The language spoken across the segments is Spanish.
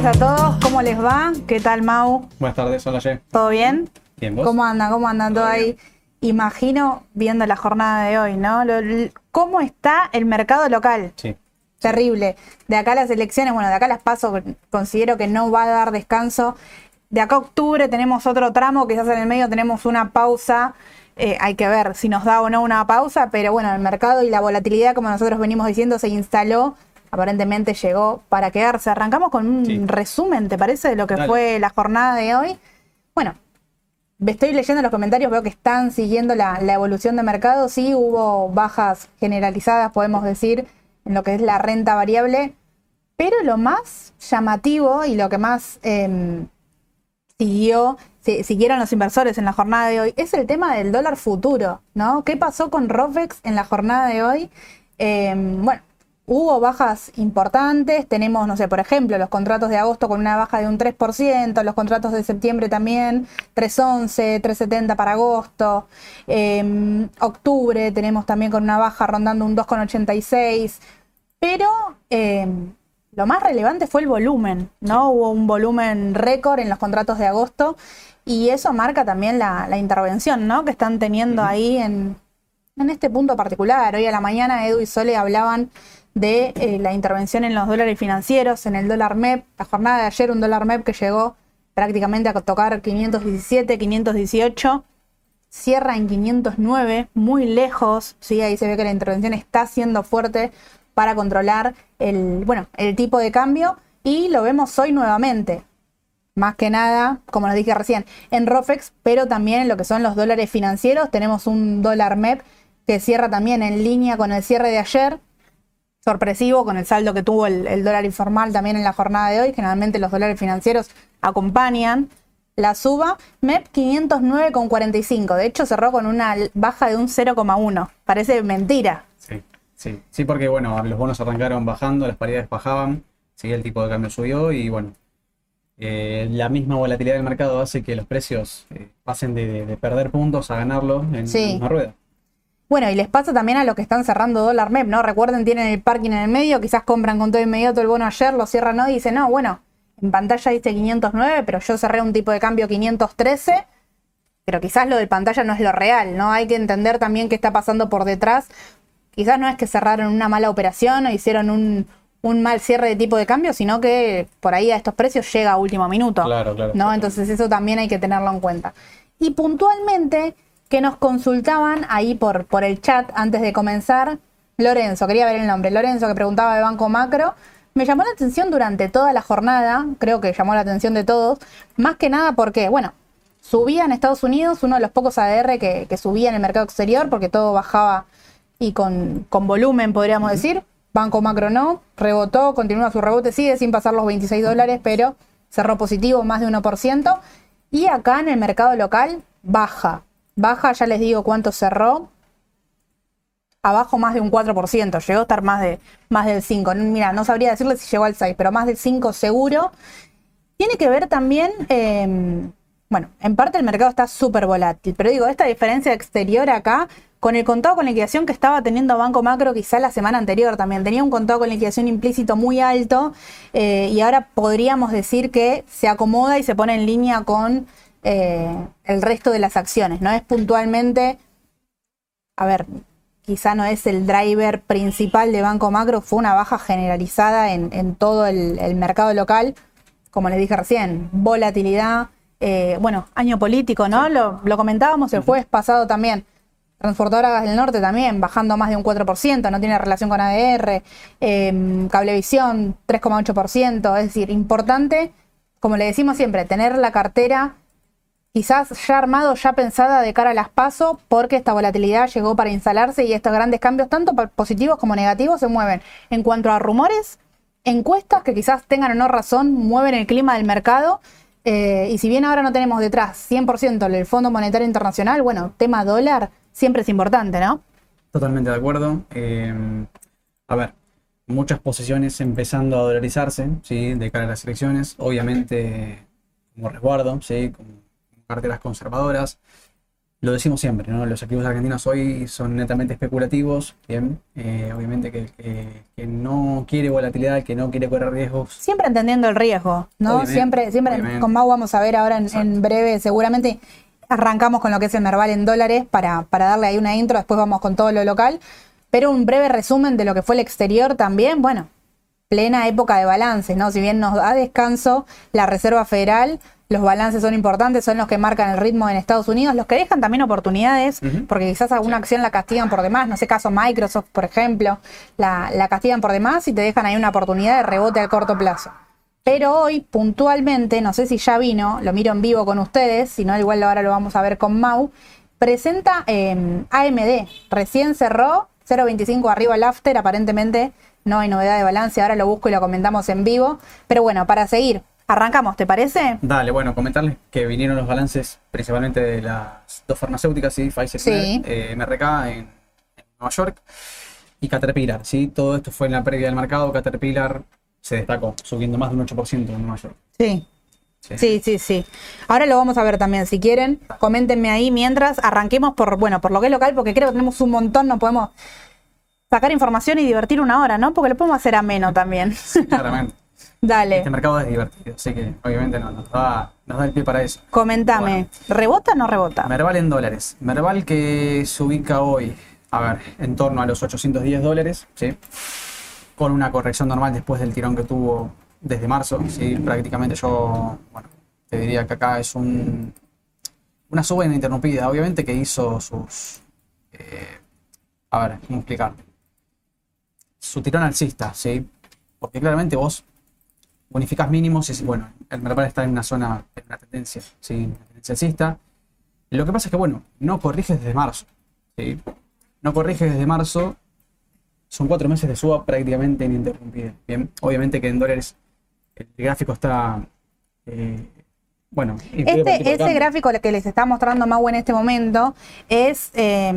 tardes a todos. ¿Cómo les va? ¿Qué tal, Mau? Buenas tardes, hola Ye. ¿Todo bien? Bien, ¿vos? ¿Cómo andan? ¿Cómo andan todo Todo ahí? Imagino viendo la jornada de hoy, ¿no? ¿Cómo está el mercado local? Sí. Terrible. De acá a las elecciones, bueno, de acá las paso, considero que no va a dar descanso. De acá a octubre tenemos otro tramo, quizás en el medio tenemos una pausa. Eh, hay que ver si nos da o no una pausa, pero bueno, el mercado y la volatilidad, como nosotros venimos diciendo, se instaló. Aparentemente llegó para quedarse. Arrancamos con un Sí. resumen, ¿te parece? De lo que Dale. fue la jornada de hoy. Bueno, Estoy leyendo los comentarios, veo que están siguiendo la, la evolución de mercado. Sí, hubo bajas generalizadas, podemos decir, en lo que es la renta variable. Pero lo más llamativo y lo que más em, siguió, si- siguieron los inversores en la jornada de hoy, es el tema del dólar futuro, ¿no? ¿Qué pasó con Rofex en la jornada de hoy? Em, bueno, hubo bajas importantes, tenemos, no sé, por ejemplo, los contratos de agosto con una baja de un 3%, los contratos de septiembre también, 3.11, 3.70 para agosto, Em, octubre tenemos también con una baja rondando un 2,86, pero em, lo más relevante fue el volumen, ¿no? Hubo un volumen récord en los contratos de agosto y eso marca también la, la intervención, ¿no? Que están teniendo ahí en, en este punto particular. Hoy a la mañana Edu y Sole hablaban de eh, la intervención en los dólares financieros, en el dólar MEP. La jornada de ayer un dólar MEP que llegó prácticamente a tocar 517, 518 cierra en 509, muy lejos, ¿sí? ahí se ve que la intervención está siendo fuerte para controlar el, bueno, el tipo de cambio y lo vemos hoy nuevamente. Más que nada, como nos dije recién, en ROFEX, pero también en lo que son los dólares financieros. Tenemos un dólar MEP que cierra también en línea con el cierre de ayer. Sorpresivo con el saldo que tuvo el, el dólar informal también en la jornada de hoy. Generalmente los dólares financieros acompañan la suba. MEP 509,45. De hecho, cerró con una baja de un 0,1. Parece mentira. Sí, sí. Sí, porque bueno, los bonos arrancaron bajando, las paridades bajaban, sí, el tipo de cambio subió y bueno, eh, la misma volatilidad del mercado hace que los precios eh, pasen de, de- de perder puntos a ganarlos en Sí. una rueda. Bueno, y les pasa también a los que están cerrando dólar MEP, ¿no? Recuerden, tienen el parking en el medio, quizás compran con todo inmediato el bono ayer, lo cierran hoy y dicen, no, bueno, en pantalla dice 509, pero yo cerré un tipo de cambio 513, pero quizás lo del pantalla no es lo real, ¿no? Hay que entender también qué está pasando por detrás. Quizás no es que cerraron una mala operación o hicieron un, un mal cierre de tipo de cambio, sino que por ahí a estos precios llega a último minuto. Claro, claro. ¿no? Entonces eso también hay que tenerlo en cuenta. Y puntualmente que nos consultaban ahí por, por el chat antes de comenzar, Lorenzo, quería ver el nombre, Lorenzo que preguntaba de Banco Macro, me llamó la atención durante toda la jornada, creo que llamó la atención de todos, más que nada porque, bueno, subía en Estados Unidos, uno de los pocos ADR que, subía en el mercado exterior porque todo bajaba y con, con volumen, podríamos decir. Banco Macro no, rebotó, continúa su rebote, sigue sin pasar los 26 dólares, pero cerró positivo, más de 1%. Y acá en el mercado local, baja. Baja, ya les digo cuánto cerró. Abajo más de un 4%, llegó a estar más, de, más del 5%. Mira, no sabría decirle si llegó al 6%, pero más del 5% seguro. Tiene que ver también, eh, bueno, en parte el mercado está súper volátil, pero digo, esta diferencia exterior acá, con el contado con liquidación que estaba teniendo Banco Macro quizá la semana anterior también, tenía un contado con liquidación implícito muy alto eh, y ahora podríamos decir que se acomoda y se pone en línea con eh, el resto de las acciones, ¿no? Es puntualmente, a ver, quizá no es el driver principal de Banco Macro, fue una baja generalizada en, en todo el, el mercado local, como les dije recién, volatilidad, eh, bueno, año político, ¿no? Lo, lo comentábamos el jueves pasado también. Transportadora Gas del Norte también, bajando más de un 4%, no tiene relación con ADR. Eh, Cablevisión, 3,8%. Es decir, importante, como le decimos siempre, tener la cartera quizás ya armado, ya pensada de cara a las PASO, porque esta volatilidad llegó para instalarse y estos grandes cambios, tanto positivos como negativos, se mueven. En cuanto a rumores, encuestas que quizás tengan o no razón, mueven el clima del mercado. Eh, y si bien ahora no tenemos detrás 100% el Fondo Monetario Internacional, bueno, tema dólar siempre es importante, ¿no? Totalmente de acuerdo. Eh, a ver, muchas posiciones empezando a dolarizarse, ¿sí? De cara a las elecciones. Obviamente, como resguardo, ¿sí? Como carteras conservadoras. lo decimos siempre, ¿no? Los activos argentinos hoy son netamente especulativos, bien. Eh, obviamente que, que, que no quiere volatilidad, que no quiere correr riesgos. Siempre entendiendo el riesgo, ¿no? Obviamente, siempre, siempre obviamente. con Mau vamos a ver ahora en, en breve, seguramente arrancamos con lo que es el Merval en dólares para, para darle ahí una intro, después vamos con todo lo local. Pero un breve resumen de lo que fue el exterior también, bueno, plena época de balances, ¿no? Si bien nos da descanso la Reserva Federal, los balances son importantes, son los que marcan el ritmo en Estados Unidos, los que dejan también oportunidades, porque quizás alguna acción la castigan por demás, no sé, caso Microsoft, por ejemplo, la, la castigan por demás y te dejan ahí una oportunidad de rebote a corto plazo. Pero hoy, puntualmente, no sé si ya vino, lo miro en vivo con ustedes, si no, igual ahora lo vamos a ver con Mau, presenta eh, AMD, recién cerró, 0.25 arriba el after, aparentemente no hay novedad de balance, ahora lo busco y lo comentamos en vivo. Pero bueno, para seguir, arrancamos, ¿te parece? Dale, bueno, comentarles que vinieron los balances principalmente de las dos farmacéuticas, ¿sí? Pfizer, Sí. eh, MRK en, en Nueva York y Caterpillar, ¿sí? Todo esto fue en la previa del mercado. Caterpillar se destacó, subiendo más de un 8% en Nueva York. Sí. Sí. Sí, sí, sí. Ahora lo vamos a ver también. Si quieren, coméntenme ahí mientras arranquemos por, bueno, por lo que es local, porque creo que tenemos un montón, no podemos sacar información y divertir una hora, ¿no? Porque lo podemos hacer ameno también. Claramente. Dale, Este mercado es divertido, así que obviamente no, nos, da, nos da el pie para eso. comentame. Bueno. ¿Rebota o no rebota? Merval en dólares. Merval que se ubica hoy, a ver, en torno a los 810 dólares, ¿sí? Con una corrección normal después del tirón que tuvo desde marzo, ¿sí? Prácticamente yo, bueno, te diría que acá es un, una suba ininterrumpida, obviamente que hizo sus... eh, a ver, ¿cómo explicarte? Su tirón alcista, ¿sí? Porque claramente vos bonificás mínimos y bueno, el Merval está en una zona, en una tendencia, ¿sí? Una tendencia alcista. Lo que pasa es que, bueno, no corriges desde marzo. ¿sí? No corriges desde marzo. Son cuatro meses de suba prácticamente ininterrumpida. Bien, obviamente que en dólares el gráfico está. eh, bueno, Este, ese cambio. gráfico que les está mostrando Mau en este momento es eh,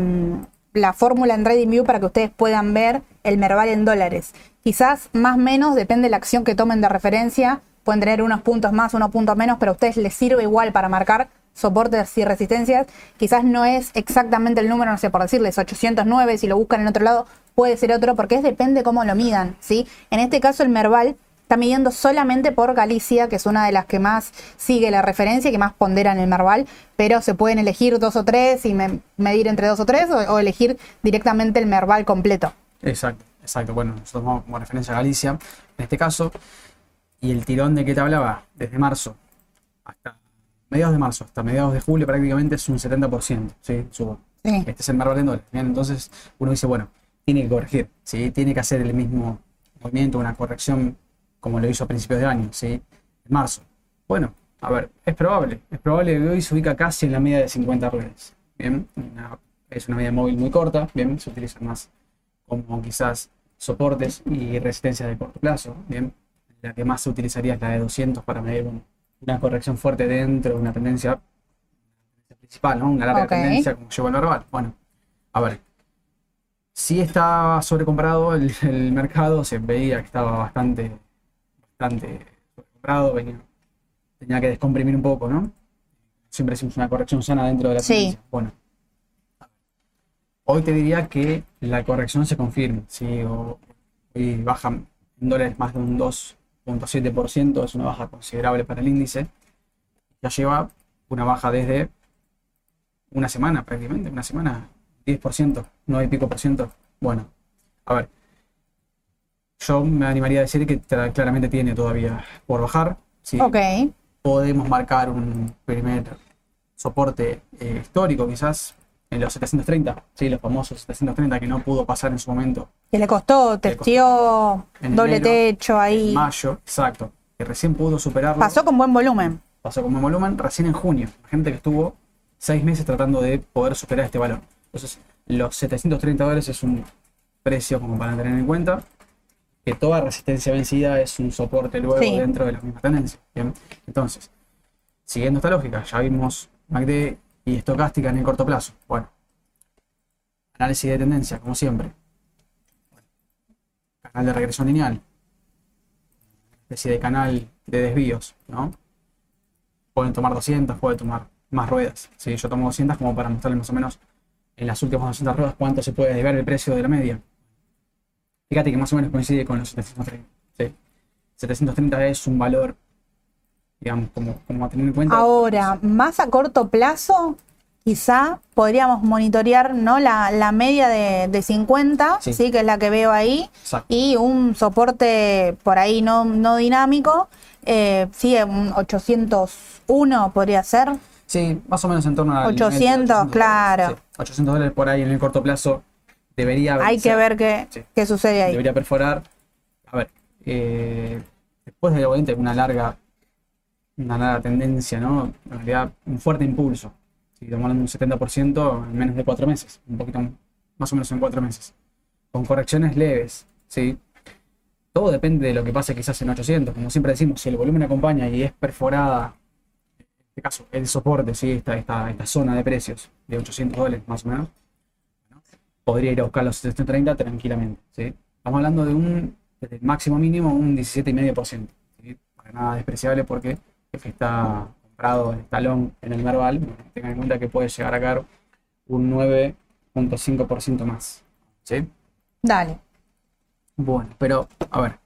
la fórmula en TradingView para que ustedes puedan ver el Merval en dólares. Quizás más o menos, depende de la acción que tomen de referencia, pueden tener unos puntos más, unos puntos menos, pero a ustedes les sirve igual para marcar soportes y resistencias. Quizás no es exactamente el número, no sé, por decirles 809, si lo buscan en otro lado, puede ser otro, porque es depende cómo lo midan, ¿sí? En este caso el Merval está midiendo solamente por Galicia, que es una de las que más sigue la referencia, que más ponderan el Merval, pero se pueden elegir dos o tres y me- medir entre dos o tres o, o elegir directamente el Merval completo. Exacto, exacto. Bueno, nosotros vamos como referencia a Galicia en este caso. Y el tirón de que te hablaba, desde marzo hasta mediados de marzo, hasta mediados de julio prácticamente es un 70%, ¿sí? Subo. Sí. Este es el dólares. Bien, entonces uno dice, bueno, tiene que corregir, ¿sí? Tiene que hacer el mismo movimiento, una corrección como lo hizo a principios de año, ¿sí? En marzo. Bueno, a ver, es probable. Es probable que hoy se ubica casi en la media de 50 redes. Bien, Una- es una media móvil muy corta, bien, se utiliza más como quizás soportes y resistencias de corto plazo, bien. La que más se utilizaría es la de 200 para medir un- una corrección fuerte dentro de una tendencia principal, ¿no? Una larga Ok. tendencia como lleva el normal. Bueno, a ver. Sí estaba sobrecomprado el, el mercado, se veía que estaba bastante, bastante sobrecomprado, venía, tenía que descomprimir un poco, ¿no? Siempre hicimos una corrección sana dentro de la Sí. tendencia. Bueno, hoy te diría que la corrección se confirma. O- hoy baja en dólares más de un 2.7%, es una baja considerable para el índice. Ya lleva una baja desde una semana prácticamente, una semana, 10%, 9 y pico por ciento. Bueno, a ver, yo me animaría a decir que claramente tiene todavía por bajar. ¿sí? Ok, Podemos marcar un primer soporte eh, histórico quizás en los 730, ¿sí? los famosos 730 que no pudo pasar en su momento que le costó, testió, En doble enero, techo en ahí. mayo, exacto, que recién pudo superarlo. Pasó con buen volumen. pasó como volumen recién en junio. Gente que estuvo seis meses tratando de poder superar este valor. Entonces, los 730 dólares es un precio como para tener en cuenta. Que toda resistencia vencida es un soporte luego Sí. dentro de la misma tendencia. Bien, entonces, siguiendo esta lógica, ya vimos MACD y estocástica en el corto plazo. Bueno, análisis de tendencia, como siempre. Canal de regresión lineal. Especie de canal de desvíos, ¿no? Pueden tomar 200, pueden tomar más ruedas. ¿sí? Yo tomo 200 como para mostrarles más o menos en las últimas 200 ruedas cuánto se puede ver el precio de la media. Fíjate que más o menos coincide con los 730. ¿sí? 730 es un valor, digamos, como, como a tener en cuenta. Ahora, más a corto plazo, quizá podríamos monitorear ¿no? la, la media de, de 50, Sí. sí. que es la que veo ahí, Exacto. y un soporte por ahí no, no dinámico, eh, sí, un 801 podría ser. Sí, más o menos en torno a 800, claro. dólares. Sí, 800 dólares por ahí en el corto plazo debería Hay que ver qué, Sí. qué sucede ahí. debería perforar. A ver, eh, después de obviamente una larga, una larga tendencia, ¿no? En realidad, un fuerte impulso. Si estamos hablando de un 70% en menos de cuatro meses, un poquito más o menos en cuatro meses. Con correcciones leves, ¿sí? Todo depende de lo que pase quizás en 800. Como siempre decimos, si el volumen acompaña y es perforada, en este caso, el soporte, ¿sí? Esta, esta, esta zona de precios de 800 dólares más o menos, podría ir a buscar los 730 tranquilamente. ¿sí? Estamos hablando de un desde el máximo mínimo un 17,5%. ¿sí? Para nada despreciable porque que está comprado en estalón en el Merval, tengan en cuenta que puede llegar a caer un 9.5% más. ¿sí? Dale. Bueno, pero a ver,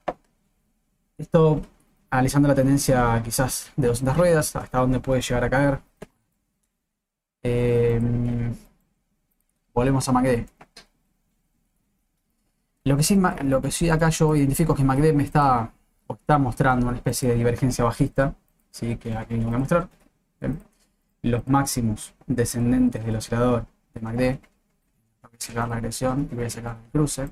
esto analizando la tendencia quizás de 200 ruedas, hasta dónde puede llegar a caer. Eh, volvemos a MACD. Lo que, sí, lo que sí acá yo identifico es que MACD me está, está mostrando una especie de divergencia bajista, ¿sí? que aquí lo voy a mostrar. Los máximos descendentes del oscilador de MACD. Voy a sacar la agresión y voy a sacar el cruce.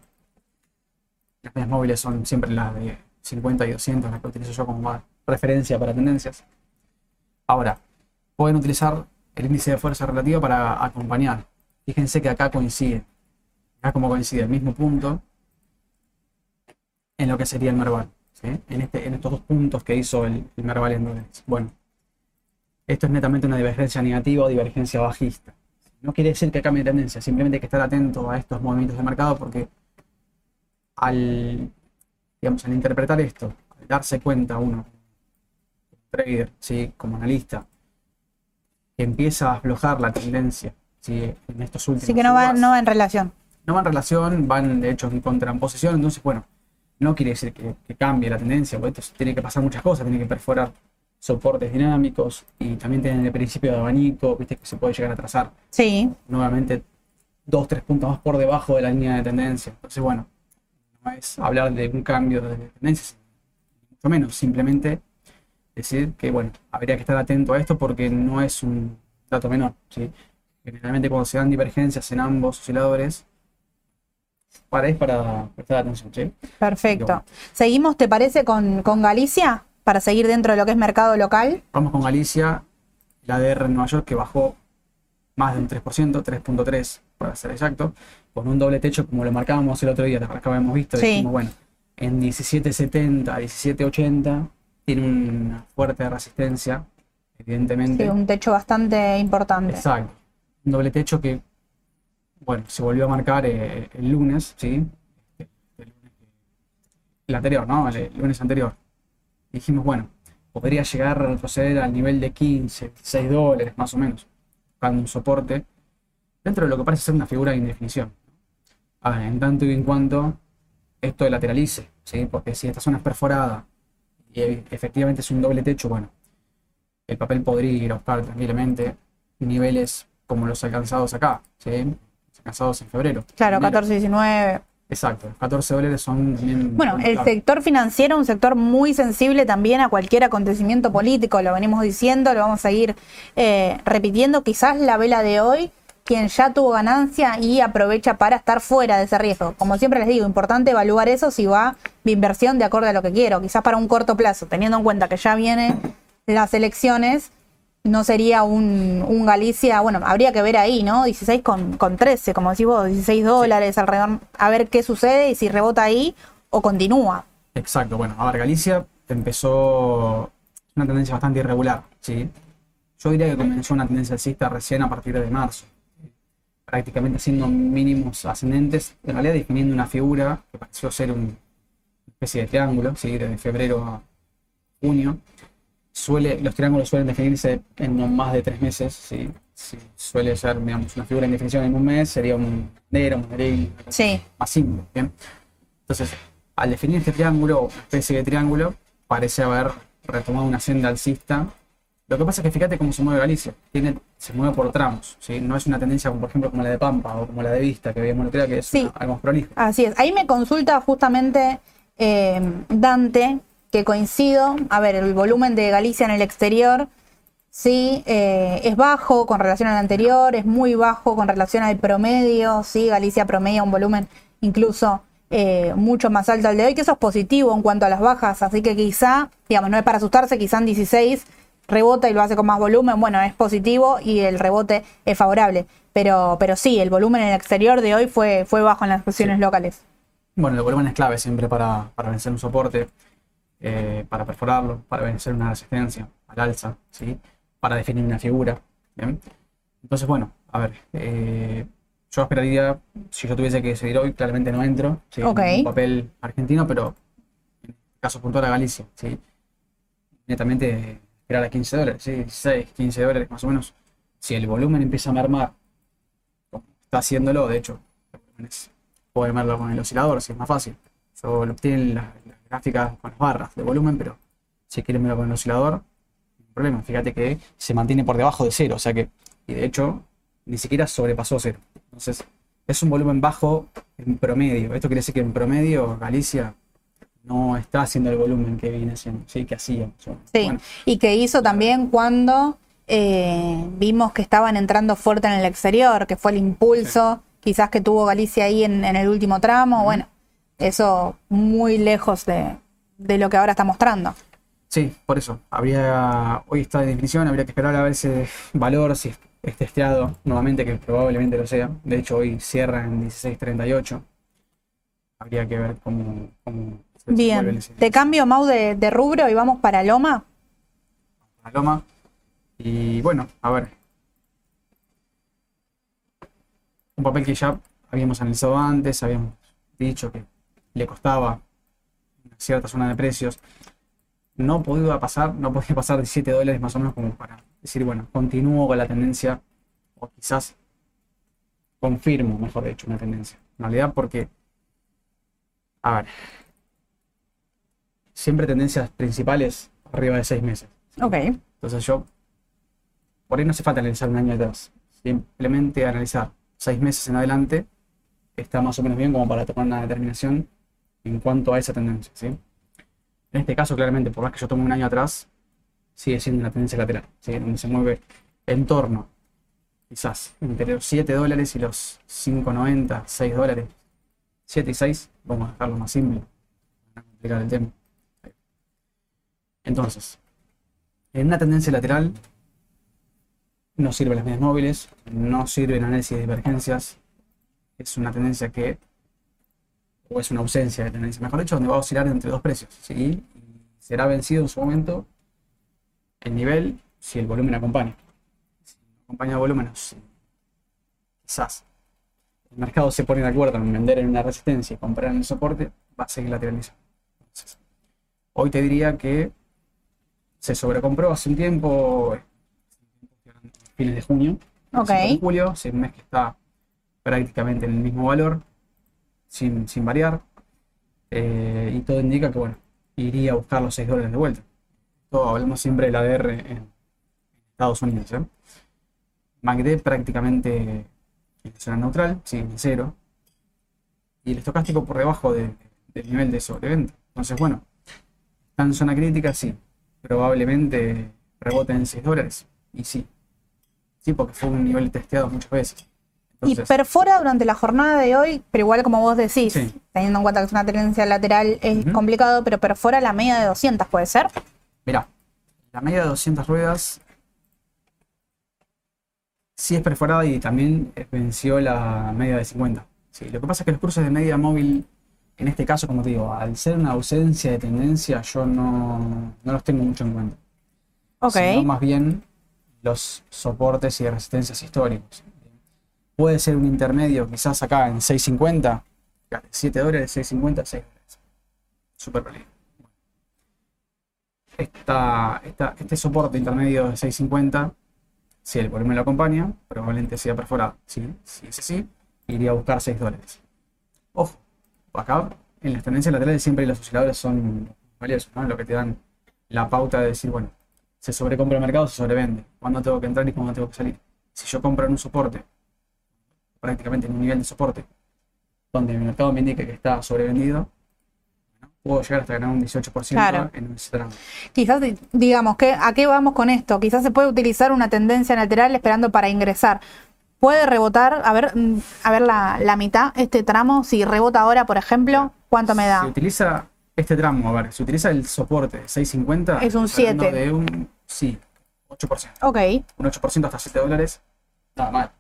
Las medias móviles son siempre las de 50 y 200, las que utilizo yo como referencia para tendencias. Ahora, pueden utilizar el índice de fuerza relativa para acompañar. Fíjense que acá coincide. Acá como coincide el mismo punto en lo que sería el Merval. ¿Sí? En, este, en estos dos puntos que hizo el, el Merval. Bueno, esto es netamente una divergencia negativa o divergencia bajista. No quiere decir que cambie de tendencia, simplemente hay que estar atento a estos movimientos de mercado porque al, digamos, al interpretar esto, al darse cuenta uno, trader, ¿sí? como analista, que empieza a aflojar la tendencia ¿sí? en estos últimos Así que no va, no va en relación. no van en relación, van de hecho en contraposición, entonces bueno, no quiere decir que, que cambie la tendencia, porque esto tiene que pasar muchas cosas, tiene que perforar soportes dinámicos y también tienen el principio de abanico, viste que se puede llegar a trazar Sí, nuevamente dos, tres puntos más por debajo de la línea de tendencia. Entonces, bueno, no es hablar de un cambio de tendencias, mucho menos, simplemente decir que, bueno, habría que estar atento a esto porque no es un dato menor, ¿sí? Generalmente cuando se dan divergencias en ambos osciladores, para es para prestar atención, ¿sí? perfecto. Bueno. Seguimos, ¿te parece, con, con Galicia? Para seguir dentro de lo que es mercado local. Vamos con Galicia, la ADR en Nueva York que bajó más de un 3%, 3.3 para ser exacto, con un doble techo como lo marcábamos el otro día, ¿te acuerdas que habíamos visto? Sí. Dijimos, bueno, en 17.70, 17.80 tiene una fuerte resistencia, evidentemente. Sí, un techo bastante importante. Exacto. Un doble techo que, bueno, se volvió a marcar eh, el lunes, ¿sí? El, anterior, ¿no? El, lunes anterior. Dijimos, bueno, podría llegar a retroceder al nivel de 15, 6 dólares más o menos, buscando un soporte dentro de lo que parece ser una figura de indefinición. Ah, en tanto y en cuanto esto lateralice, ¿sí? Porque si esta zona es perforada y e- efectivamente es un doble techo, bueno, el papel podría ir a buscar tranquilamente niveles como los alcanzados acá, ¿sí? Alcanzados en febrero. Claro, Enero. 14, 19. Exacto, 14 dólares son. Bueno, el sector financiero, un sector muy sensible también a cualquier acontecimiento político, lo venimos diciendo, lo vamos a ir eh, repitiendo. Quizás la vela de hoy, quien ya tuvo ganancia y aprovecha para estar fuera de ese riesgo. Como siempre les digo, importante evaluar eso si va mi inversión de acuerdo a lo que quiero. Quizás para un corto plazo, teniendo en cuenta que ya vienen las elecciones, no sería un, un Galicia, bueno, habría que ver ahí, ¿no? 16 con, con 13, como decís vos, 16 dólares alrededor, a ver qué sucede y si rebota ahí o continúa. Exacto, bueno, a ver, Galicia empezó una tendencia bastante irregular, ¿sí? Yo diría que comenzó una tendencia alcista recién a partir de marzo, prácticamente haciendo mínimos ascendentes, en realidad definiendo una figura que pareció ser un- una especie de triángulo, ¿sí? Desde febrero a junio, suele, los triángulos suelen definirse en no más de tres meses. ¿sí? Si suele ser, digamos, una figura en definición en un mes, sería un negro, un negro Sí. más simple. ¿bien? Entonces, al definir este triángulo, una especie de triángulo, parece haber retomado una senda alcista. Lo que pasa es que fíjate cómo se mueve Galicia. Tiene, se mueve por tramos. ¿sí? No es una tendencia, como, por ejemplo, como la de Pampa o como la de Vista, que la que es Sí. una- algo más prolijo. Así es. Ahí me consulta justamente eh, Dante, que coincido. A ver, el volumen de Galicia en el exterior, sí, eh, es bajo con relación al anterior, es muy bajo con relación al promedio, sí, Galicia promedia un volumen incluso eh, mucho más alto al de hoy, que eso es positivo en cuanto a las bajas, así que quizá, digamos, no es para asustarse, quizá en 16 rebota y lo hace con más volumen, bueno, es positivo y el rebote es favorable. Pero, pero sí, el volumen en el exterior de hoy fue, fue bajo en las sesiones Sí. locales. Bueno, el volumen es clave siempre para, para vencer un soporte, eh, para perforarlo, para vencer una resistencia al alza, ¿sí? para definir una figura. ¿bien? Entonces, bueno, a ver, eh, yo esperaría, si yo tuviese que decidir hoy, claramente no entro, ¿sí? Ok. en un papel argentino, pero en el caso puntual a Galicia, ¿sí? netamente esperar a 15 dólares, ¿sí? 16, 15 dólares más o menos. Si el volumen empieza a mermar, como está haciéndolo, de hecho, puedo verlo con el oscilador, si es más fácil. Yo lo las, las gráficas con las barras de volumen, pero si quieren verlo con el oscilador, no hay problema. Fíjate que se mantiene por debajo de cero, o sea que, y de hecho, ni siquiera sobrepasó cero. Entonces, es un volumen bajo en promedio. Esto quiere decir que en promedio Galicia no está haciendo el volumen que viene haciendo, sí, que hacía. Sí, Bueno, y que hizo también cuando eh, vimos que estaban entrando fuerte en el exterior, que fue el impulso quizás que tuvo Galicia ahí en, en el último tramo. Bueno, eso muy lejos de, de lo que ahora está mostrando. Sí, por eso. Habría, hoy está de definición, habría que esperar a ver ese valor, si es es testeado nuevamente, que probablemente lo sea. De hecho, hoy cierra en 16.38. Habría que ver cómo, cómo se Bien, ese- te cambio, Mau, de, de rubro y vamos para Loma. la loma. Y bueno, a ver. Un papel que ya habíamos analizado antes, habíamos dicho que le costaba una cierta zona de precios. No podía pasar, no podía pasar 17 dólares más o menos como para decir, bueno, continúo con la tendencia, o quizás confirmo, mejor dicho, una tendencia. En realidad, porque, a ver, siempre tendencias principales arriba de 6 meses. Ok, Entonces yo, por ahí no hace falta analizar un año atrás. Simplemente analizar seis meses en adelante está más o menos bien como para tomar una determinación en cuanto a esa tendencia. ¿sí? En este caso, claramente, por más que yo tome un año atrás, sigue siendo una tendencia lateral, ¿sí? donde se mueve en torno, quizás, entre los 7 dólares y los 5,90, 6 dólares. 7 y 6, vamos a dejarlo más simple, para complicar el tema. Entonces, en una tendencia lateral no sirven las medias móviles, no sirve el análisis de divergencias. Es una tendencia que, o es una ausencia de tendencia, mejor dicho, donde va a oscilar entre dos precios. ¿sí? Será vencido en su momento el nivel si el volumen acompaña. Si no acompaña el volumen, sí. quizás el mercado se pone de acuerdo en vender en una resistencia y comprar en el soporte, va a seguir lateralizando. Entonces, hoy te diría que se sobrecompró hace un tiempo, fines de junio, Ok. principios de julio, es un mes que está prácticamente en el mismo valor, sin, sin variar, eh, y todo indica que, bueno, iría a buscar los 6 dólares de vuelta. Todo hablamos siempre del ADR en Estados Unidos. ¿eh? MACD prácticamente en zona neutral, sigue en cero, y el estocástico por debajo de- del nivel de sobreventa. Entonces, bueno, está en zona crítica, sí, probablemente rebote en 6 dólares. Y sí. Sí, porque fue un nivel testeado muchas veces. Y perfora durante la jornada de hoy, pero igual como vos decís, Sí. teniendo en cuenta que es una tendencia lateral, es complicado, pero perfora la media de 200, ¿puede ser? mirá, la media de 200 ruedas sí es perforada y también venció la media de 50. Sí, lo que pasa es que los cruces de media móvil, en este caso, como te digo, al ser una ausencia de tendencia, yo no, no los tengo mucho en cuenta. Ok. sino más bien los soportes y resistencias históricos. Puede ser un intermedio, quizás acá en 6.50, fíjate, 7 dólares, 6.50, 6 dólares. Súper válido. esta, esta- este soporte intermedio de 650, si el volumen lo acompaña, probablemente sea perforado. ¿sí? Si es así, iría a buscar 6 dólares. Ojo, acá en las tendencias laterales siempre los osciladores son valiosos, ¿no? Lo que te dan la pauta de decir, bueno, se sobrecompra el mercado, se sobrevende. ¿Cuándo tengo que entrar y cuándo tengo que salir? Si yo compro en un soporte, prácticamente en un nivel de soporte, donde el mercado me indique que está sobrevendido, puedo llegar hasta ganar un 18% Claro. en ese tramo. Quizás, di- digamos, que ¿a qué vamos con esto? Quizás se puede utilizar una tendencia lateral esperando para ingresar. Puede rebotar, a ver, mm, a ver la, la mitad, este tramo, si rebota ahora, por ejemplo, ¿cuánto me Se da? utiliza este tramo, a ver, se utiliza el soporte de 650. Es un estamos hablando 7. De un, sí, 8%. Ok. Un 8% hasta 7 dólares. Nada mal.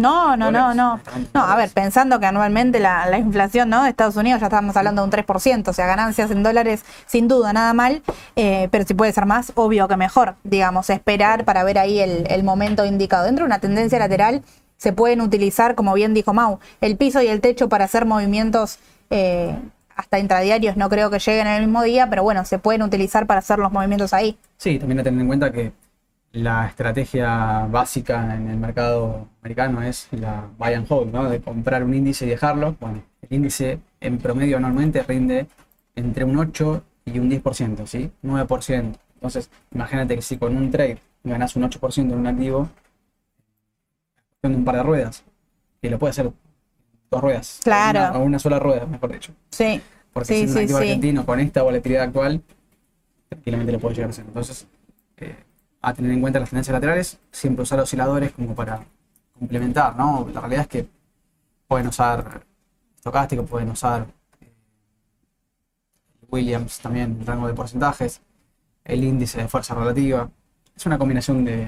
No, no, no, no. No, a ver, pensando que anualmente la, la inflación ¿no? de Estados Unidos ya estamos hablando de un 3%, o sea, ganancias en dólares sin duda, nada mal, eh, pero si puede ser más, obvio que mejor, digamos, esperar para ver ahí el, el momento indicado. Dentro de una tendencia lateral se pueden utilizar, como bien dijo Mau, el piso y el techo para hacer movimientos eh, hasta intradiarios, no creo que lleguen en el mismo día, pero bueno, se pueden utilizar para hacer los movimientos ahí. Sí, también a tener en cuenta que la estrategia básica en el mercado americano es la buy and hold, ¿no? De comprar un índice y dejarlo. Bueno, el índice en promedio anualmente rinde entre un 8 y un 10%, ¿sí? 9%. Entonces, imagínate que si con un trade ganas un 8% en un activo, con un par de ruedas, que lo puede hacer dos ruedas. Claro. O una, sola rueda, mejor dicho. Sí, Porque Sí, si es un sí, activo sí. argentino con esta volatilidad actual, tranquilamente lo puede llegar a hacer. Entonces, eh, a tener en cuenta las tendencias laterales, siempre usar osciladores como para complementar, ¿no? La realidad es que pueden usar estocástico, pueden usar eh, Williams también, rango de porcentajes, el índice de fuerza relativa. Es una combinación de.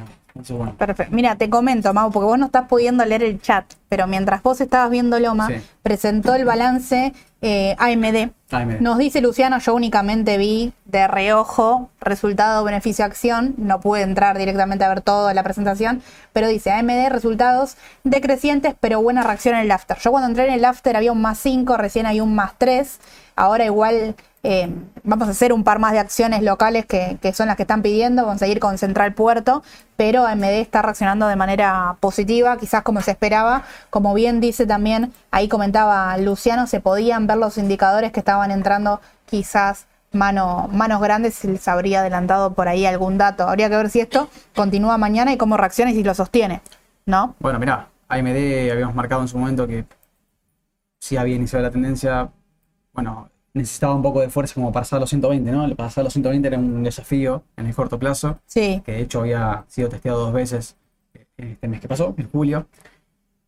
bueno, Perfecto. Mira, te comento, Mau, porque vos no estás pudiendo leer el chat, pero mientras vos estabas viendo Loma, Sí. presentó el balance eh, AMD. AMD. Nos dice Luciano, yo únicamente vi de reojo resultado, beneficio, acción. No pude entrar directamente a ver toda la presentación, pero dice AMD resultados decrecientes, pero buena reacción en el after. Yo cuando entré en el after había un más 5, recién hay un más 3. Ahora igual eh, vamos a hacer un par más de acciones locales que, son las que están pidiendo. Vamos a ir con Central Puerto, pero AMD está reaccionando de manera positiva, quizás como se esperaba. Como bien dice también, ahí comentaba Luciano, se podían ver los indicadores que estaban entrando quizás mano, manos grandes si les habría adelantado por ahí algún dato. Habría que ver si esto continúa mañana y cómo reacciona y si lo sostiene, ¿no? Bueno, mirá, AMD habíamos marcado en su momento que si había iniciado la tendencia, bueno, necesitaba un poco de fuerza como para pasar a los 120, ¿no? El pasar a los 120 era un desafío en el corto plazo, Sí, que de hecho había sido testeado dos veces en este mes que pasó, en julio.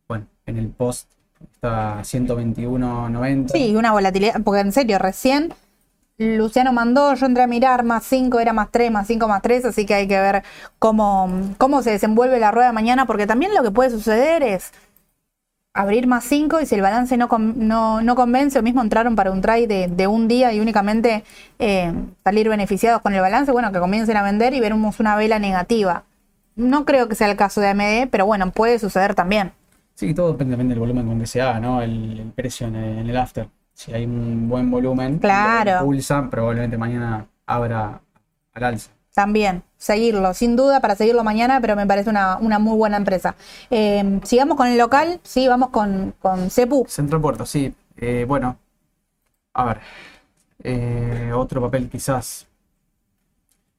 Bueno, en el post está 121.90. sí, una volatilidad, porque en serio, recién Luciano mandó, yo entré a mirar, más 5 era más 3, más 5 más 3, así que hay que ver cómo, cómo se desenvuelve la rueda mañana, porque también lo que puede suceder es abrir más 5 y si el balance no, no, no convence o mismo entraron para un trade de, de un día y únicamente eh, salir beneficiados con el balance, bueno, que comiencen a vender y veremos una vela negativa. No creo que sea el caso de AMD, pero bueno, puede suceder también. Sí, todo depende del volumen con que se haga, ¿no? El, el precio en el, en el after. Si hay un buen volumen, Claro. impulsa, probablemente mañana abra al alza. También, seguirlo, sin duda para seguirlo mañana, pero me parece una, una muy buena empresa. Eh, sigamos con el local, sí, vamos con, con Cepu. Central Puerto, sí. Eh, bueno, a ver. eh, otro papel quizás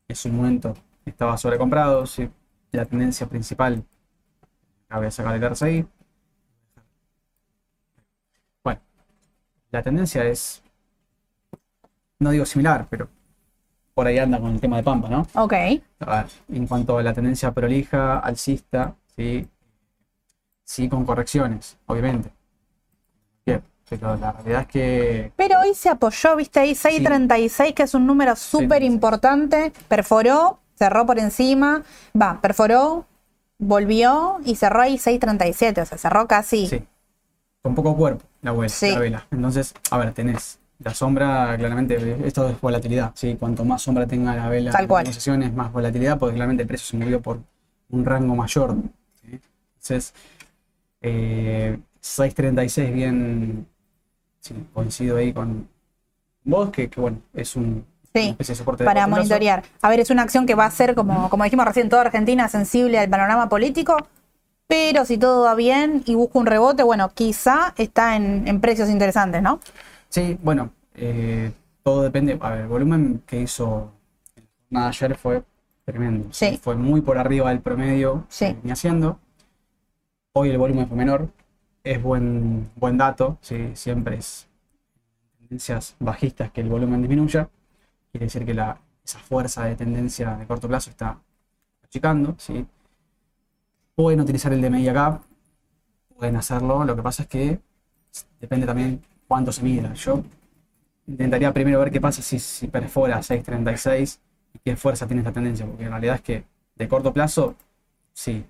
en su momento estaba sobrecomprado, sí. La tendencia principal, voy a sacar el RSI. Bueno, la tendencia es, no digo similar, pero por ahí anda con el tema de Pampa, ¿no? Ok, A ver, en cuanto a la tendencia prolija, alcista, sí, sí con correcciones, obviamente. Bien, pero la realidad es que pero hoy se apoyó, viste ahí, 636, que es un número súper 636. importante, perforó, cerró por encima, va, perforó, volvió y cerró ahí 637, o sea, cerró casi. sí, con poco cuerpo la, vuel- Sí. la vela. Entonces, a ver, tenés la sombra, claramente, esto es volatilidad, ¿sí? Cuanto más sombra tenga la vela Tal en cual. negociaciones, más volatilidad, porque claramente el precio se movió por un rango mayor. ¿sí? Entonces, eh, 6.36 bien, sí, coincido ahí con vos, que, que, bueno, es un Sí, una especie de soporte de para monitorear. A ver, es una acción que va a ser, como, como dijimos recién, toda Argentina sensible al panorama político, pero si todo va bien y busca un rebote, bueno, quizá está en, en precios interesantes, ¿no? Sí, bueno, eh, todo depende. A ver, el volumen que hizo de ayer fue tremendo. Sí. Fue muy por arriba del promedio Sí. que venía haciendo. Hoy el volumen fue menor. Es buen, buen dato. ¿sí? Siempre es tendencias bajistas que el volumen disminuya. Quiere decir que la, esa fuerza de tendencia de corto plazo está achicando. ¿sí? Pueden utilizar el DMI acá. Pueden hacerlo. Lo que pasa es que depende también cuánto se mida. Yo intentaría primero ver qué pasa si, si perfora 6.36 y qué fuerza tiene esta tendencia, porque en realidad es que de corto plazo, sí,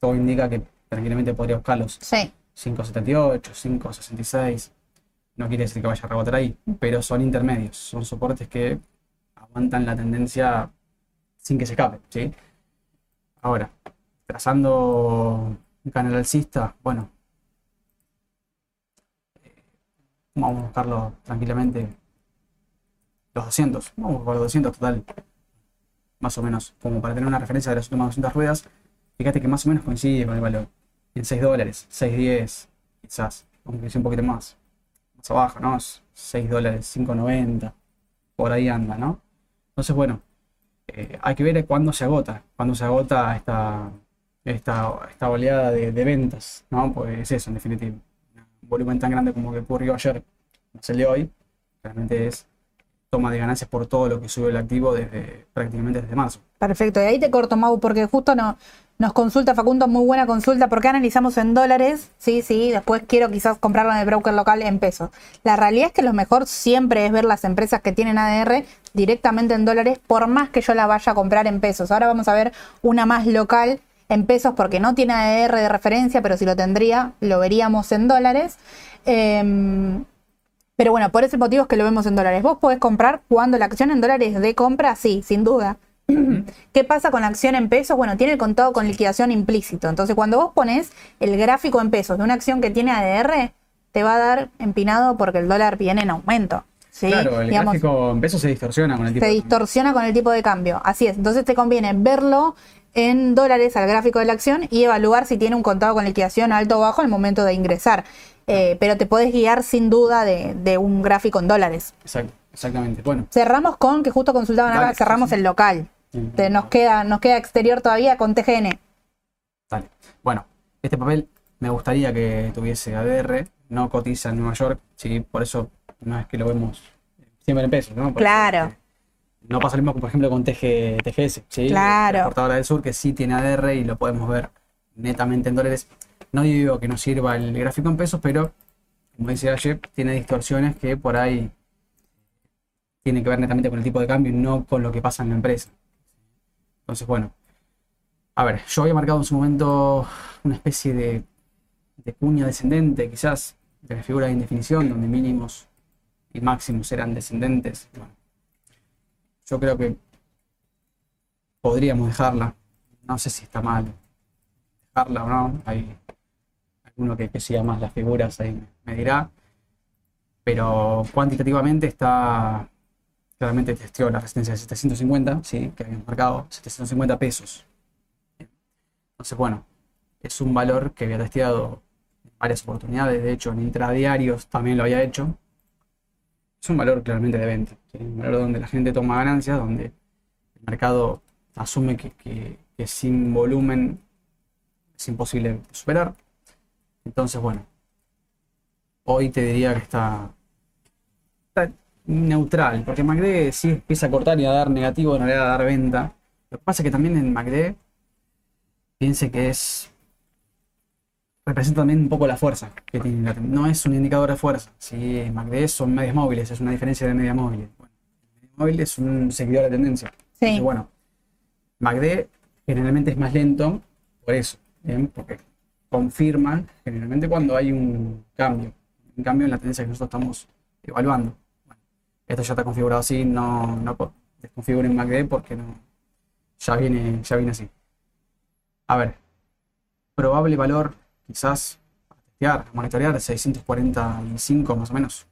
todo indica que tranquilamente podría buscar los Sí, 5.78, 5.66. No quiere decir que vaya a rebotar ahí, pero son intermedios, son soportes que aguantan la tendencia sin que se escape, ¿sí? Ahora, trazando un canal alcista, bueno, eh, vamos a buscarlo tranquilamente. Los 200, vamos a buscar los 200 total, más o menos, como para tener una referencia de las últimas 200 ruedas. Fíjate que más o menos coincide con el valor, en 6 dólares, 6.10, quizás, aunque sea un poquito más, más abajo, ¿no? 6 dólares, 5.90, por ahí anda, ¿no? Entonces, bueno, eh, hay que ver cuándo se agota, cuándo se agota esta, esta, esta oleada de, de ventas, ¿no? Pues es eso, en definitiva. Volumen tan grande como que ocurrió ayer, es el de hoy, realmente es toma de ganancias por todo lo que sube el activo desde prácticamente desde marzo. perfecto. Y ahí te corto, Mau, porque justo no, nos consulta Facundo, muy buena consulta, porque analizamos en dólares, sí, sí, después quiero quizás comprarlo en el broker local en pesos. La realidad es que lo mejor siempre es ver las empresas que tienen ADR directamente en dólares, por más que yo la vaya a comprar en pesos. Ahora vamos a ver una más local en pesos porque no tiene ADR de referencia, pero si lo tendría, lo veríamos en dólares. Em, pero bueno, por ese motivo es que lo vemos en dólares. Vos podés comprar cuando la acción en dólares de compra, sí, sin duda. ¿Qué pasa con la acción en pesos? Bueno, tiene el contado con liquidación implícito. Entonces, cuando vos pones el gráfico en pesos de una acción que tiene ADR, te va a dar empinado porque el dólar viene en aumento. ¿sí? Claro, el Digamos, gráfico en pesos se distorsiona con el tipo se de- distorsiona con el tipo de cambio. Así es. Entonces te conviene verlo en dólares al gráfico de la acción y evaluar si tiene un contado con liquidación alto o bajo al momento de ingresar. Eh, pero te podés guiar sin duda de, de un gráfico en dólares. Exacto, exactamente. Bueno, Cerramos con, que justo consultaban sí, cerramos sí. el local. Te- nos, queda, nos queda exterior todavía con TGN. Dale. Bueno, este papel me gustaría que tuviese ADR, no cotiza en Nueva York, sí, por eso no es que lo vemos siempre en pesos, ¿no? Claro. No pasa lo mismo, por ejemplo, con TG, TGS, ¿sí? Claro. La exportadora del sur, que sí tiene ADR y lo podemos ver netamente en dólares. No digo que no sirva el gráfico en pesos, pero, como dice ayer, tiene distorsiones que por ahí tienen que ver netamente con el tipo de cambio y no con lo que pasa en la empresa. Entonces, bueno, a ver, yo había marcado en su momento una especie de, de cuña descendente, quizás, de la figura de indefinición, donde mínimos y máximos eran descendentes. Bueno, yo creo que podríamos dejarla. No sé si está mal dejarla o no. Hay alguno que, que siga más las figuras ahí me dirá. Pero cuantitativamente está claramente testeó la resistencia de 750, sí, que habíamos marcado, 750 pesos. Entonces, bueno, es un valor que había testeado en varias oportunidades, de hecho en intradiarios también lo había hecho. Es un valor claramente de venta, un valor donde la gente toma ganancias, donde el mercado asume que, que- que sin volumen es imposible superar. Entonces, bueno, hoy te diría que está, está neutral, porque MACD sí empieza a cortar y a dar negativo, en realidad a dar venta. Lo que pasa es que también en MACD piense que es representa también un poco la fuerza que tiene la- no es un indicador de fuerza si MACD son medias móviles es una diferencia de media móvil bueno, media móvil es un seguidor de tendencia Sí. Entonces, bueno MACD generalmente es más lento por eso ¿bien? porque confirma generalmente cuando hay un cambio un cambio en la tendencia que nosotros estamos evaluando Bueno, esto ya está configurado así no, no co- desconfiguren MACD porque no ya viene ya viene así a ver probable valor quizás a testear, a monitorear 645 más o menos,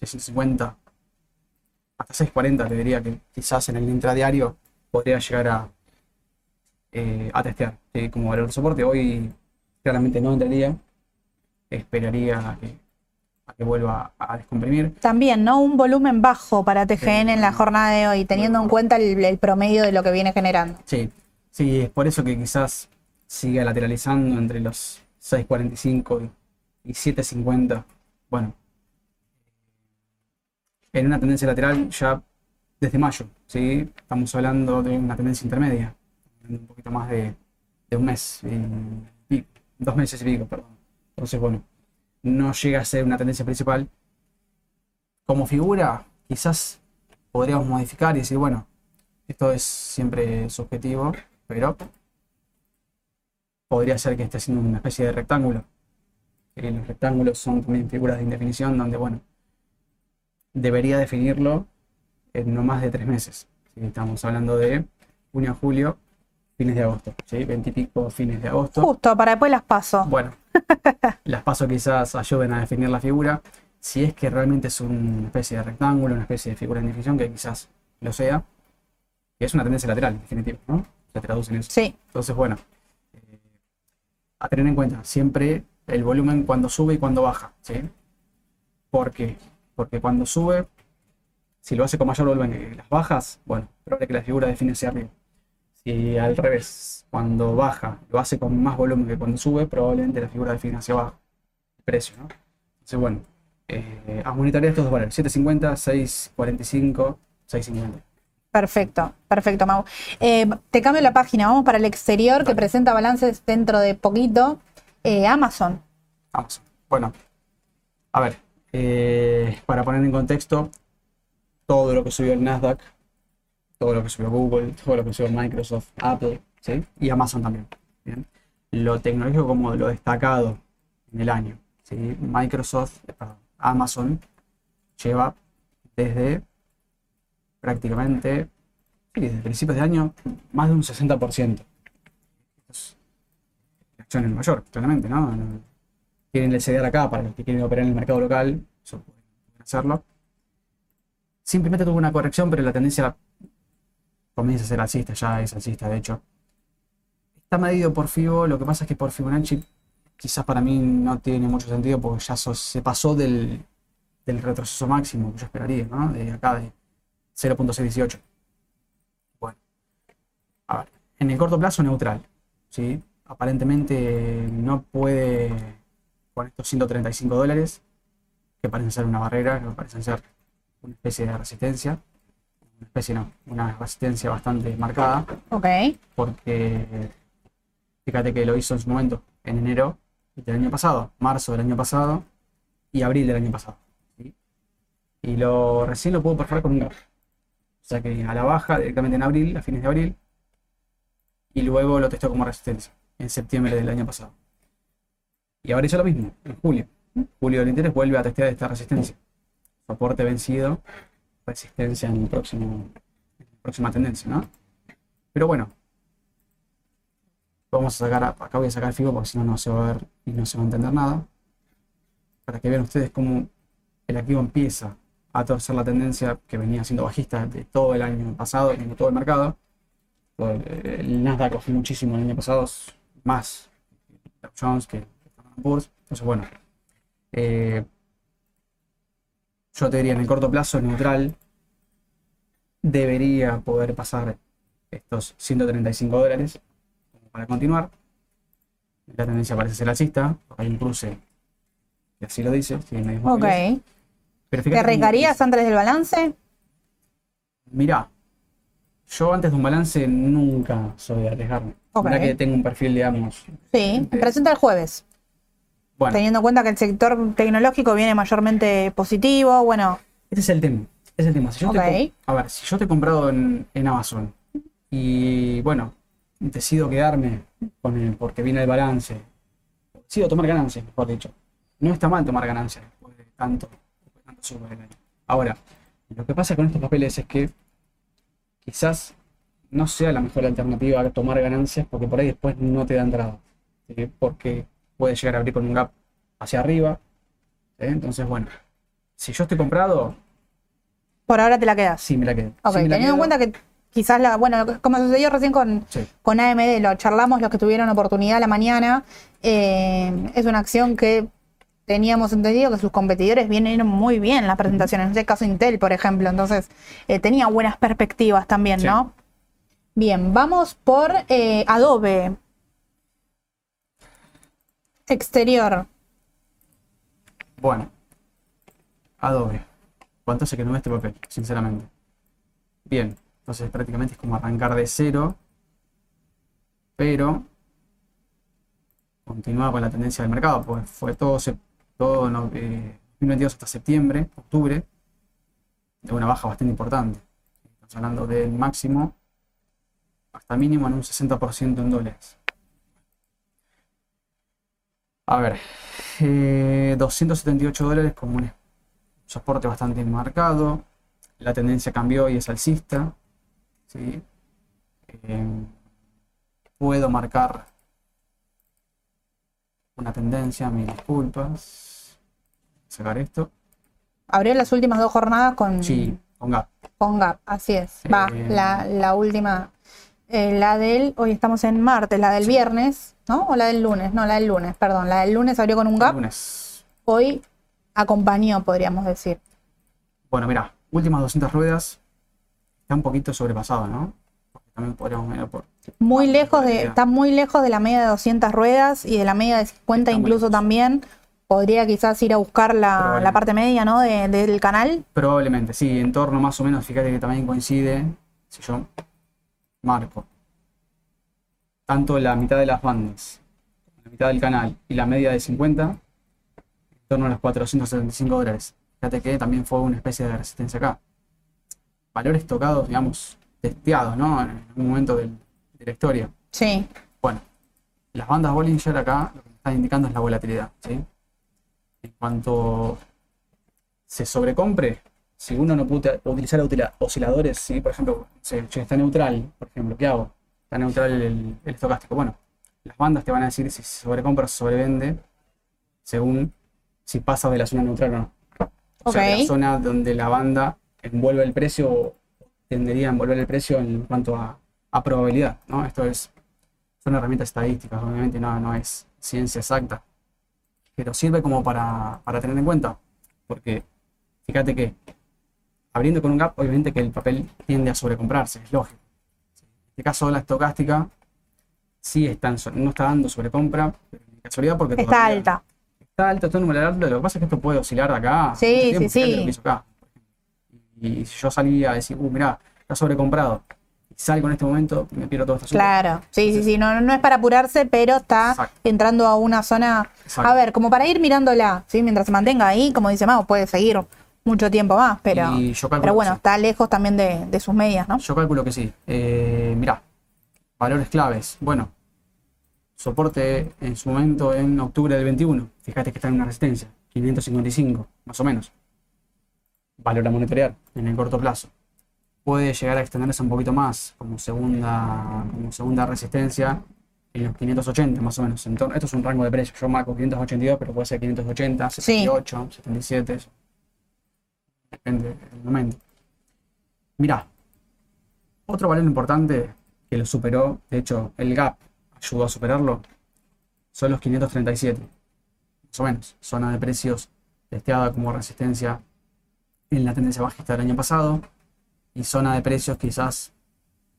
650. hasta 640 te diría que quizás en el intradiario podría llegar a, eh, a testear eh, como valor de soporte. Hoy claramente no entraría, esperaría a que, a que vuelva a descomprimir. También, ¿no? Un volumen bajo para TGN en la jornada de hoy, teniendo en cuenta el, el promedio de lo que viene generando. Sí, sí, es por eso que quizás siga lateralizando entre los 6.45 y, y 7.50. Bueno, en una tendencia lateral ya desde mayo, ¿sí? Estamos hablando de una tendencia intermedia, un poquito más de, de un mes, y, y- dos meses y pico, perdón. Entonces, bueno, no llega a ser una tendencia principal. Como figura, quizás podríamos modificar y decir, bueno, esto es siempre subjetivo, pero podría ser que esté haciendo una especie de rectángulo. Eh, los rectángulos son también figuras de indefinición donde, bueno, debería definirlo en no más de tres meses. ¿sí? Estamos hablando de junio, julio, fines de agosto, ¿sí? 20 y pico fines de agosto. Justo, para después las paso. Bueno, las paso quizás ayuden a definir la figura. Si es que realmente es una especie de rectángulo, una especie de figura en definición, que quizás lo sea, que es una tendencia lateral, en definitiva, ¿no? Se traduce en eso. Sí, Entonces, bueno, a tener en cuenta siempre el volumen cuando sube y cuando baja, ¿sí? ¿Por qué? Porque cuando sube, si lo hace con mayor volumen que las bajas, bueno, probable que la figura define hacia arriba. Si al revés, cuando baja, lo hace con más volumen que cuando sube, probablemente la figura define hacia abajo. El precio, ¿no? Entonces, bueno, eh, a monitorear estos dos valores, 750, 645, 650. Perfecto, perfecto, Mau. Eh, te cambio la página, vamos para el exterior que presenta balances dentro de poquito. Eh, Amazon. Amazon. Bueno, a ver, eh, para poner en contexto, todo lo que subió el Nasdaq, todo lo que subió Google, todo lo que subió Microsoft, Apple, ¿sí? Y Amazon también. ¿bien? Lo tecnológico como lo destacado en el año, ¿sí? Microsoft, perdón, Amazon lleva desde prácticamente, desde principios de año, más de un 60%. Es la acción en claramente, ¿no? quieren ceder acá para los que quieren operar en el mercado local, eso pueden hacerlo. Simplemente tuvo una corrección, pero la tendencia comienza a ser alcista, ya es alcista, de hecho. Está medido por FIBO, lo que pasa es que por Fibonacci quizás para mí no tiene mucho sentido porque ya se pasó del, del retroceso máximo que yo esperaría, ¿no? De acá de 0.618. Bueno, a ver, en el corto plazo neutral, ¿sí? Aparentemente no puede con estos 135 dólares, que parecen ser una barrera, que parecen ser una especie de resistencia, una especie no, una resistencia bastante marcada, Ok, porque fíjate que lo hizo en su momento, en enero del año pasado, marzo del año pasado y abril del año pasado. ¿sí? Y lo recién lo pudo perforar con un gap. O sea que a la baja directamente en abril, a fines de abril, y luego lo testó como resistencia en septiembre del año pasado. Y ahora hizo lo mismo, en julio. Julio del interés vuelve a testear esta resistencia. Soporte vencido, resistencia en, el próximo, en la próxima tendencia, ¿no? Pero bueno, vamos a sacar, acá voy a sacar el FIBO porque si no no se va a ver y no se va a entender nada. Para que vean ustedes cómo el activo empieza a torcer la tendencia que venía siendo bajista de todo el año pasado, como todo el mercado. El, Nasdaq bajó muchísimo el año pasado, más Dow Jones que Poor's. Entonces, bueno, eh, yo te diría en el corto plazo neutral debería poder pasar estos 135 dólares para continuar. La tendencia parece ser alcista, hay un cruce que así lo dice. medios ok. Pero ¿Te arriesgarías antes del balance? Mirá, yo antes de un balance nunca soy de arriesgarme. Ok. Mirá que tengo un perfil, digamos. Sí, presenta el jueves. Bueno, Teniendo en cuenta que el sector tecnológico viene mayormente positivo, bueno, ese es el tema. Es el tema. Si yo te a ver, si yo te he comprado en, en Amazon y bueno, decido quedarme con él porque viene el balance, decido tomar ganancias, mejor dicho. No está mal tomar ganancias después de tanto, año. Ahora, lo que pasa con estos papeles es que quizás no sea la mejor alternativa a tomar ganancias porque por ahí después no te da entrada. ¿sí? Porque puede llegar a abrir con un gap hacia arriba. ¿sí? Entonces, bueno, si yo estoy comprado, Por ahora te la quedas. Sí, me la quedo. Ok, Sí, teniendo en cuenta que quizás la, bueno, como sucedió recién con, Sí. con AMD, lo charlamos los que tuvieron oportunidad a la mañana, eh, es una acción que teníamos entendido que sus competidores vienen muy bien en las presentaciones, en este caso Intel, por ejemplo, entonces eh, tenía buenas perspectivas también, Sí. ¿no? Bien, vamos por eh, Adobe. Exterior. Bueno, Adobe. ¿Cuánto hace que no veo este papel? Sinceramente. Bien, entonces prácticamente es como arrancar de cero, pero continúa con la tendencia del mercado, pues fue todo, se- todo no, eh, 2022 hasta septiembre, octubre, de una baja bastante importante. Estamos hablando del máximo hasta mínimo en un 60% en dólares. A ver, eh, 278 dólares como un soporte bastante marcado. La tendencia cambió y es alcista. Eh, puedo marcar una tendencia, mis disculpas. Sacar esto. Abrió las últimas dos jornadas con, Sí, con gap. con Gap, así es. Va, Eh, la, la última, eh, la del, hoy estamos en martes, la del viernes, ¿no? O la del lunes, no, la del lunes, perdón. La del lunes abrió con un Gap, Lunes. hoy acompañó, podríamos decir. Bueno, mira, últimas 200 ruedas. Está un poquito sobrepasado, ¿no? Porque también podríamos mirar por. Muy lejos de, está muy lejos de la media de 200 ruedas y de la media de 50 Está muy incluso lejos. Podría quizás ir a buscar la, parte media, ¿no? De- del canal. Probablemente, sí, en torno más o menos, fíjate que también coincide, si yo marco tanto la mitad de las bandas, la mitad del canal y la media de 50, en torno a los 475 dólares. Fíjate que también fue una especie de resistencia acá. Valores tocados, digamos, testeados, ¿no? En algún momento del- de la historia. Sí, Bueno, las bandas Bollinger acá lo que me están indicando es la volatilidad, ¿sí? En cuanto se sobrecompre, si uno no puede utilizar osciladores, si por ejemplo se, che, está neutral, por ejemplo, ¿qué hago? Está neutral el, el estocástico. Bueno, las bandas te van a decir si se sobrecompra o se sobrevende según si pasa de la zona neutral o no. O sea, de la zona donde la banda envuelve el precio tendería a envolver el precio en cuanto a, a probabilidad, ¿no? Esto es son herramientas estadísticas, obviamente no, no es ciencia exacta, pero sirve como para, para tener en cuenta, porque fíjate que abriendo con un gap, obviamente que el papel tiende a sobrecomprarse, es lógico. En este caso la estocástica sí está en no está dando sobrecompra, pero de casualidad porque está alta. Está alto, está en número alto, lo que pasa es que esto puede oscilar de acá. Sí, sí, sí. acá. Y si yo salía a decir, uh, mirá, está sobrecomprado, salgo en este momento, me pierdo toda esta suba. Claro, sí, sí, sí, no, no es para apurarse, pero está Exacto. entrando a una zona, Exacto. a ver, como para ir mirándola, ¿sí? Mientras se mantenga ahí, como dice Mau, puede seguir mucho tiempo más, pero, calculo pero bueno, sí. está lejos también de, de sus medias, ¿no? Yo calculo que sí. Eh, mirá, valores claves. Bueno, soporte en su momento en octubre del 21. Fíjate que está en una resistencia, 555, más o menos. Valor a monitorear en el corto plazo. Puede llegar a extenderse un poquito más como segunda, como segunda resistencia en los 580, más o menos. En torno- esto es un rango de precios. Yo marco 582, pero puede ser 580, 78, 77. eso. Depende del momento. Mirá, otro valor importante que lo superó, de hecho, el gap ayudó a superarlo, son los 537. Más o menos. Zona de precios testeada como resistencia en la tendencia bajista del año pasado. Y zona de precios quizás